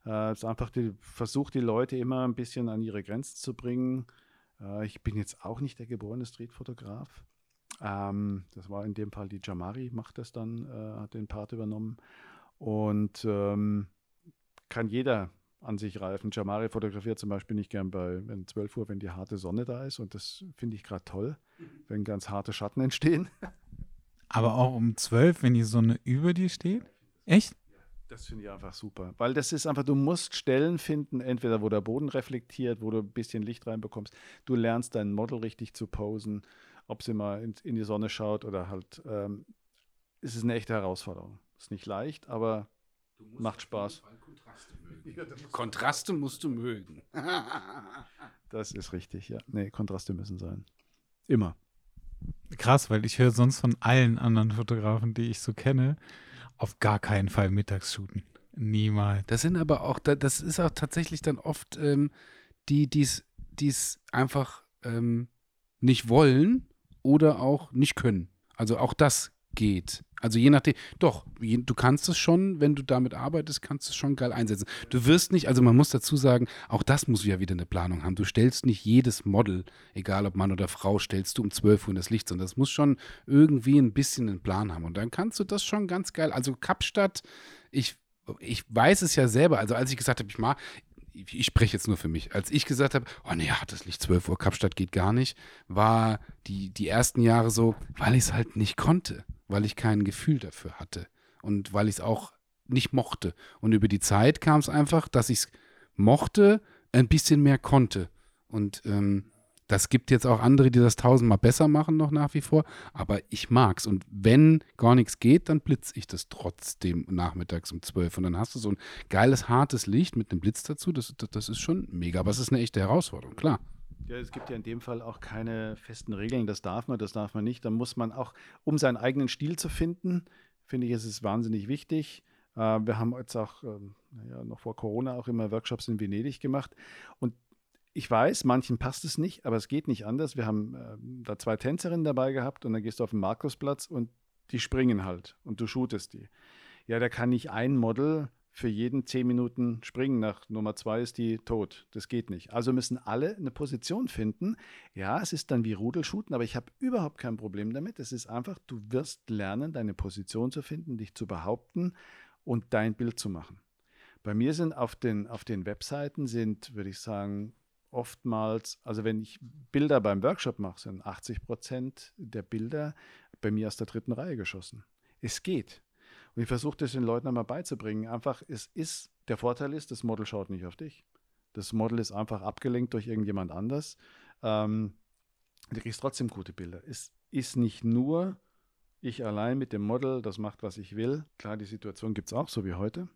Äh, es ist einfach die, versucht, die Leute immer ein bisschen an ihre Grenzen zu bringen. Äh, ich bin jetzt auch nicht der geborene Streetfotograf. Ähm, das war in dem Fall die Jamari, macht das dann, äh, hat den Part übernommen. Und ähm, kann jeder an sich reifen. Jamari fotografiert zum Beispiel nicht gern bei wenn 12 Uhr, wenn die harte Sonne da ist. Und das finde ich gerade toll, wenn ganz harte Schatten entstehen. Aber auch um 12, wenn die Sonne über dir steht? Echt? Das finde ich einfach super. Weil das ist einfach, du musst Stellen finden, entweder wo der Boden reflektiert, wo du ein bisschen Licht reinbekommst. Du lernst dein Model richtig zu posen, ob sie mal in, in die Sonne schaut oder halt. Ähm, es ist eine echte Herausforderung. Ist nicht leicht, aber macht Spaß. Kontraste musst du mögen. das ist richtig, ja. Nee, Kontraste müssen sein. Immer. Krass, weil ich höre sonst von allen anderen Fotografen, die ich so kenne, auf gar keinen Fall mittags shooten. Niemals. Das sind aber auch, das ist auch tatsächlich dann oft ähm, die, die es einfach ähm, nicht wollen oder auch nicht können. Also auch das geht. Also je nachdem, doch, du kannst es schon, wenn du damit arbeitest, kannst du es schon geil einsetzen. Du wirst nicht, also man muss dazu sagen, auch das muss ja wieder eine Planung haben. Du stellst nicht jedes Model, egal ob Mann oder Frau, stellst du um 12 Uhr in das Licht, sondern das muss schon irgendwie ein bisschen einen Plan haben. Und dann kannst du das schon ganz geil. Also Kapstadt, ich, ich weiß es ja selber, also als ich gesagt habe, ich mag, ich spreche jetzt nur für mich. Als ich gesagt habe, oh nee, hat das Licht 12 Uhr, Kapstadt geht gar nicht, war die, die ersten Jahre so, weil ich es halt nicht konnte weil ich kein Gefühl dafür hatte und weil ich es auch nicht mochte. Und über die Zeit kam es einfach, dass ich es mochte, ein bisschen mehr konnte. Und ähm, das gibt jetzt auch andere, die das tausendmal besser machen, noch nach wie vor. Aber ich mag's. Und wenn gar nichts geht, dann blitze ich das trotzdem nachmittags um zwölf. Und dann hast du so ein geiles, hartes Licht mit einem Blitz dazu. Das, das, das ist schon mega. Aber es ist eine echte Herausforderung, klar. Ja, es gibt ja in dem Fall auch keine festen Regeln, das darf man, das darf man nicht. Da muss man auch, um seinen eigenen Stil zu finden, finde ich, ist es wahnsinnig wichtig. Äh, wir haben jetzt auch, ähm, naja, noch vor Corona auch immer Workshops in Venedig gemacht. Und ich weiß, manchen passt es nicht, aber es geht nicht anders. Wir haben äh, da zwei Tänzerinnen dabei gehabt und dann gehst du auf den Markusplatz und die springen halt und du shootest die. Ja, da kann nicht ein Model für jeden zehn Minuten springen. Nach Nummer zwei ist die tot. Das geht nicht. Also müssen alle eine Position finden. Ja, es ist dann wie Rudelschuten, aber ich habe überhaupt kein Problem damit. Es ist einfach, du wirst lernen, deine Position zu finden, dich zu behaupten und dein Bild zu machen. Bei mir sind auf den, auf den Webseiten sind, würde ich sagen, oftmals, also wenn ich Bilder beim Workshop mache, sind 80 Prozent der Bilder bei mir aus der dritten Reihe geschossen. Es geht. Und ich versuche das den Leuten einmal beizubringen. Einfach, es ist, der Vorteil ist, das Model schaut nicht auf dich. Das Model ist einfach abgelenkt durch irgendjemand anders. Ähm, du kriegst trotzdem gute Bilder. Es ist nicht nur ich allein mit dem Model, das macht, was ich will. Klar, die Situation gibt es auch, so wie heute.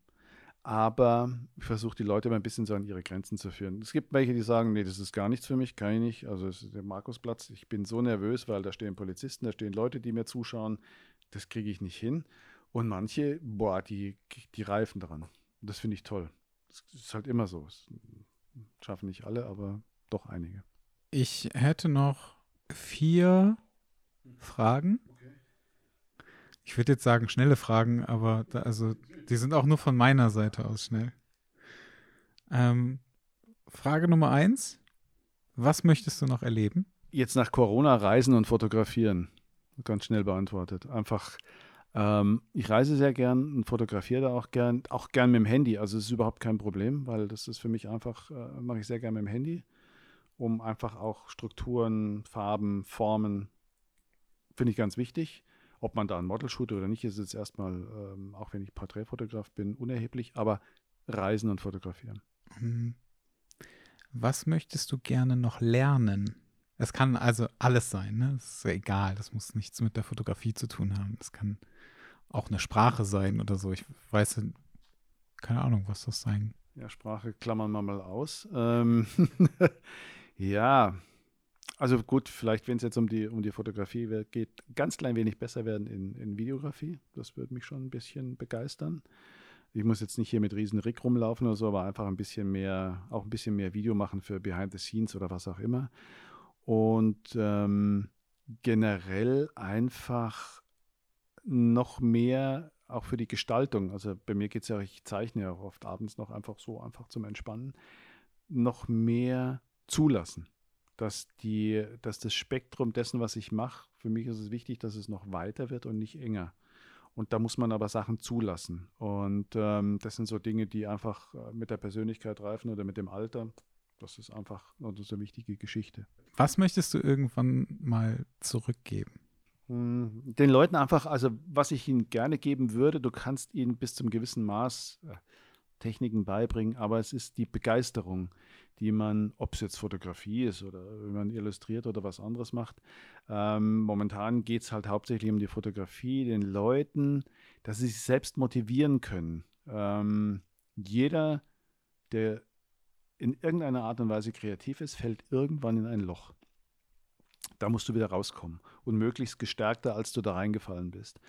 Aber ich versuche die Leute mal ein bisschen so an ihre Grenzen zu führen. Es gibt welche, die sagen, nee, das ist gar nichts für mich, kann ich nicht. Also es ist der Markusplatz, ich bin so nervös, weil da stehen Polizisten, da stehen Leute, die mir zuschauen. Das kriege ich nicht hin. Und manche, boah, die, die reifen daran. Das finde ich toll. Das ist halt immer so. Das schaffen nicht alle, aber doch einige. Ich hätte noch vier Fragen. Ich würde jetzt sagen schnelle Fragen, aber da, also die sind auch nur von meiner Seite aus schnell. Ähm, Frage Nummer eins: Was möchtest du noch erleben? Jetzt nach Corona reisen und fotografieren. Ganz schnell beantwortet. Einfach Ähm, ich reise sehr gern und fotografiere da auch gern, auch gern mit dem Handy. Also es ist überhaupt kein Problem, weil das ist für mich einfach, äh, mache ich sehr gern mit dem Handy, um einfach auch Strukturen, Farben, Formen, finde ich ganz wichtig. Ob man da ein Model shootet oder nicht, ist jetzt erstmal, ähm, auch wenn ich Porträtfotograf bin, unerheblich, aber Reisen und Fotografieren. Mhm. Was möchtest du gerne noch lernen? Es kann also alles sein, ne? Das ist ja egal, das muss nichts mit der Fotografie zu tun haben. Das kann auch eine Sprache sein oder so. Ich weiß keine Ahnung, was das sein. Ja, Sprache klammern wir mal aus. Ähm, ja, also gut, vielleicht, wenn es jetzt um die, um die Fotografie geht, ganz klein wenig besser werden in, in Videografie. Das würde mich schon ein bisschen begeistern. Ich muss jetzt nicht hier mit riesen Rig rumlaufen oder so, aber einfach ein bisschen mehr, auch ein bisschen mehr Video machen für Behind the Scenes oder was auch immer. Und ähm, generell einfach noch mehr auch für die Gestaltung. Also bei mir geht es ja, ich zeichne ja auch oft abends noch einfach so, einfach zum Entspannen, noch mehr zulassen. Dass, die, dass das Spektrum dessen, was ich mache, für mich ist es wichtig, dass es noch weiter wird und nicht enger. Und da muss man aber Sachen zulassen. Und ähm, das sind so Dinge, die einfach äh, mit der Persönlichkeit reifen oder mit dem Alter. Das ist einfach ist eine wichtige Geschichte. Was möchtest du irgendwann mal zurückgeben? Hm, den Leuten einfach, also was ich ihnen gerne geben würde, du kannst ihnen bis zum gewissen Maß äh, Techniken beibringen, aber es ist die Begeisterung, die man, ob es jetzt Fotografie ist oder wenn man illustriert oder was anderes macht. Ähm, momentan geht es halt hauptsächlich um die Fotografie, den Leuten, dass sie sich selbst motivieren können. Ähm, jeder, der in irgendeiner Art und Weise kreativ ist, fällt irgendwann in ein Loch. Da musst du wieder rauskommen und möglichst gestärkter, als du da reingefallen bist.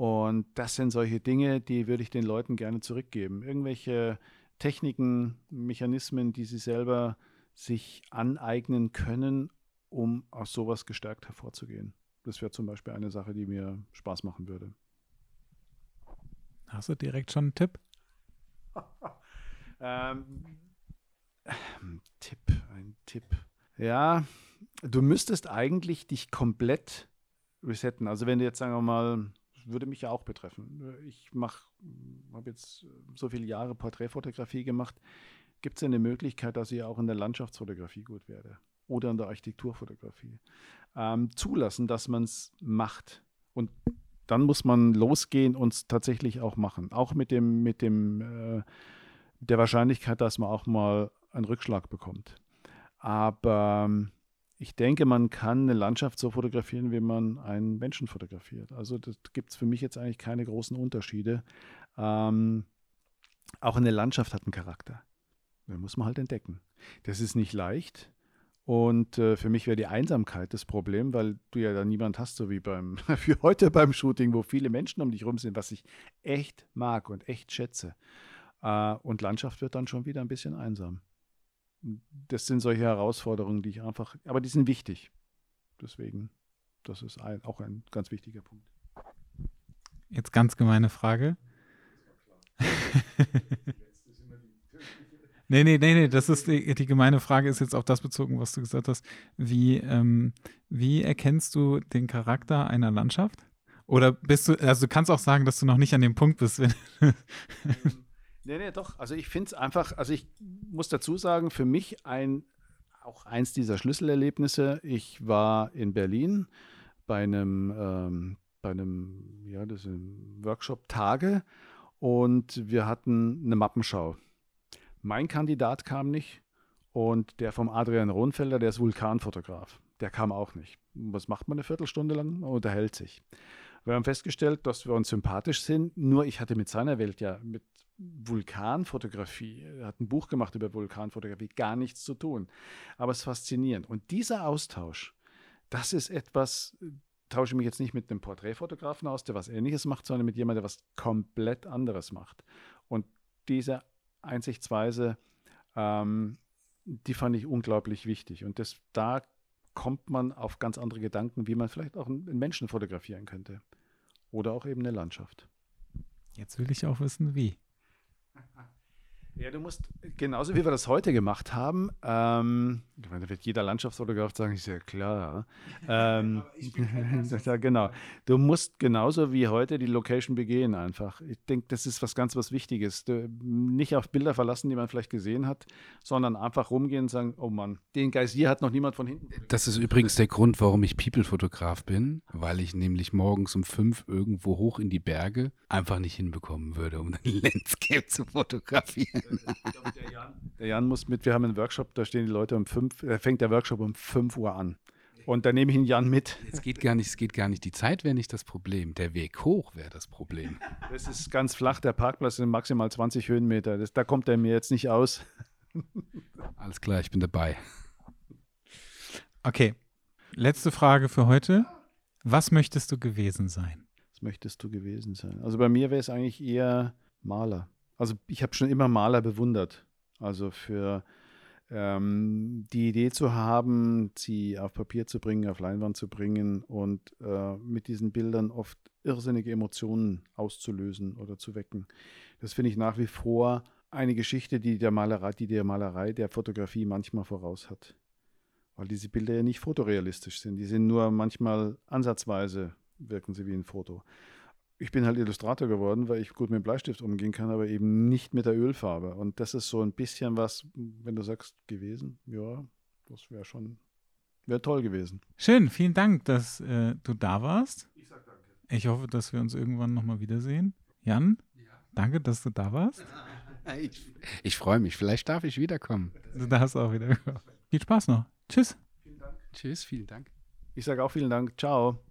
Und das sind solche Dinge, die würde ich den Leuten gerne zurückgeben. Irgendwelche Techniken, Mechanismen, die sie selber sich aneignen können, um aus sowas gestärkt hervorzugehen. Das wäre zum Beispiel eine Sache, die mir Spaß machen würde. Hast du direkt schon einen Tipp? ähm, Tipp, ein Tipp. Ja, du müsstest eigentlich dich komplett resetten. Also wenn du jetzt, sagen wir mal, würde mich ja auch betreffen. Ich mache, habe jetzt so viele Jahre Porträtfotografie gemacht. Gibt es eine Möglichkeit, dass ich auch in der Landschaftsfotografie gut werde oder in der Architekturfotografie? Ähm, zulassen, dass man es macht. Und dann muss man losgehen und es tatsächlich auch machen. Auch mit dem, mit dem, äh, der Wahrscheinlichkeit, dass man auch mal einen Rückschlag bekommt. Aber ähm, ich denke, man kann eine Landschaft so fotografieren, wie man einen Menschen fotografiert. Also das gibt es für mich jetzt eigentlich keine großen Unterschiede. Ähm, auch eine Landschaft hat einen Charakter. Den muss man halt entdecken. Das ist nicht leicht. Und äh, für mich wäre die Einsamkeit das Problem, weil du ja da niemand hast, so wie beim für heute beim Shooting, wo viele Menschen um dich rum sind, was ich echt mag und echt schätze. Äh, und Landschaft wird dann schon wieder ein bisschen einsam das sind solche Herausforderungen, die ich einfach, aber die sind wichtig. Deswegen, das ist ein, auch ein ganz wichtiger Punkt. Jetzt ganz gemeine Frage. nee, nee, nee, nee, das ist die, die, gemeine Frage ist jetzt auf das bezogen, was du gesagt hast. Wie, ähm, wie erkennst du den Charakter einer Landschaft? Oder bist du, also du kannst auch sagen, dass du noch nicht an dem Punkt bist, wenn. Nee, nee, doch. Also ich finde es einfach, also ich muss dazu sagen, für mich ein, auch eins dieser Schlüsselerlebnisse. Ich war in Berlin bei einem, ähm, bei einem, ja, das ein Workshop Tage und wir hatten eine Mappenschau. Mein Kandidat kam nicht und der vom Adrian Rohnfelder, der ist Vulkanfotograf, der kam auch nicht. Was macht man eine Viertelstunde lang? Man unterhält sich. Wir haben festgestellt, dass wir uns sympathisch sind, nur ich hatte mit seiner Welt ja, mit Vulkanfotografie, er hat ein Buch gemacht über Vulkanfotografie, gar nichts zu tun. Aber es ist faszinierend. Und dieser Austausch, das ist etwas, tausche mich jetzt nicht mit einem Porträtfotografen aus, der was Ähnliches macht, sondern mit jemandem, der was komplett anderes macht. Und diese Einsichtsweise, ähm, die fand ich unglaublich wichtig. Und das, da kommt man auf ganz andere Gedanken, wie man vielleicht auch einen Menschen fotografieren könnte. Oder auch eben eine Landschaft. Jetzt will ich auch wissen, wie. Ja, du musst, genauso wie wir das heute gemacht haben, ähm, ich meine, da wird jeder Landschaftsfotograf sagen, ist ja klar. ähm, ja, genau. Du musst genauso wie heute die Location begehen einfach. Ich denke, das ist was ganz was Wichtiges. Du, nicht auf Bilder verlassen, die man vielleicht gesehen hat, sondern einfach rumgehen und sagen, oh Mann, den Geysir hat noch niemand von hinten. Das ist übrigens der Grund, warum ich People-Fotograf bin, weil ich nämlich morgens um fünf irgendwo hoch in die Berge einfach nicht hinbekommen würde, um ein Landscape zu fotografieren. Der, Jan, der Jan muss mit, wir haben einen Workshop, da stehen die Leute um fünf, da fängt der Workshop um fünf Uhr an. Und da nehme ich den Jan mit. Es geht gar nicht, es geht gar nicht. Die Zeit wäre nicht das Problem. Der Weg hoch wäre das Problem. Das ist ganz flach. Der Parkplatz sind maximal 20 Höhenmeter. Das, da kommt er mir jetzt nicht aus. Alles klar, ich bin dabei. Okay. Letzte Frage für heute. Was möchtest du gewesen sein? Was möchtest du gewesen sein? Also bei mir wäre es eigentlich eher Maler. Also ich habe schon immer Maler bewundert. Also für ähm, die Idee zu haben, sie auf Papier zu bringen, auf Leinwand zu bringen und äh, mit diesen Bildern oft irrsinnige Emotionen auszulösen oder zu wecken. Das finde ich nach wie vor eine Geschichte, die der Malerei, die der Malerei, der Fotografie manchmal voraus hat. Weil diese Bilder ja nicht fotorealistisch sind. Die sind nur manchmal ansatzweise wirken sie wie ein Foto ich bin halt Illustrator geworden, weil ich gut mit dem Bleistift umgehen kann, aber eben nicht mit der Ölfarbe. Und das ist so ein bisschen was, wenn du sagst, gewesen, ja, das wäre schon, wäre toll gewesen. Schön, vielen Dank, dass äh, du da warst. Ich sag danke. Ich hoffe, dass wir uns irgendwann nochmal wiedersehen. Jan, ja. danke, dass du da warst. Ich, ich freue mich, vielleicht darf ich wiederkommen. Du darfst auch wiederkommen. Viel Spaß noch. Tschüss. Vielen Dank. Tschüss, vielen Dank. Ich sage auch vielen Dank. Ciao.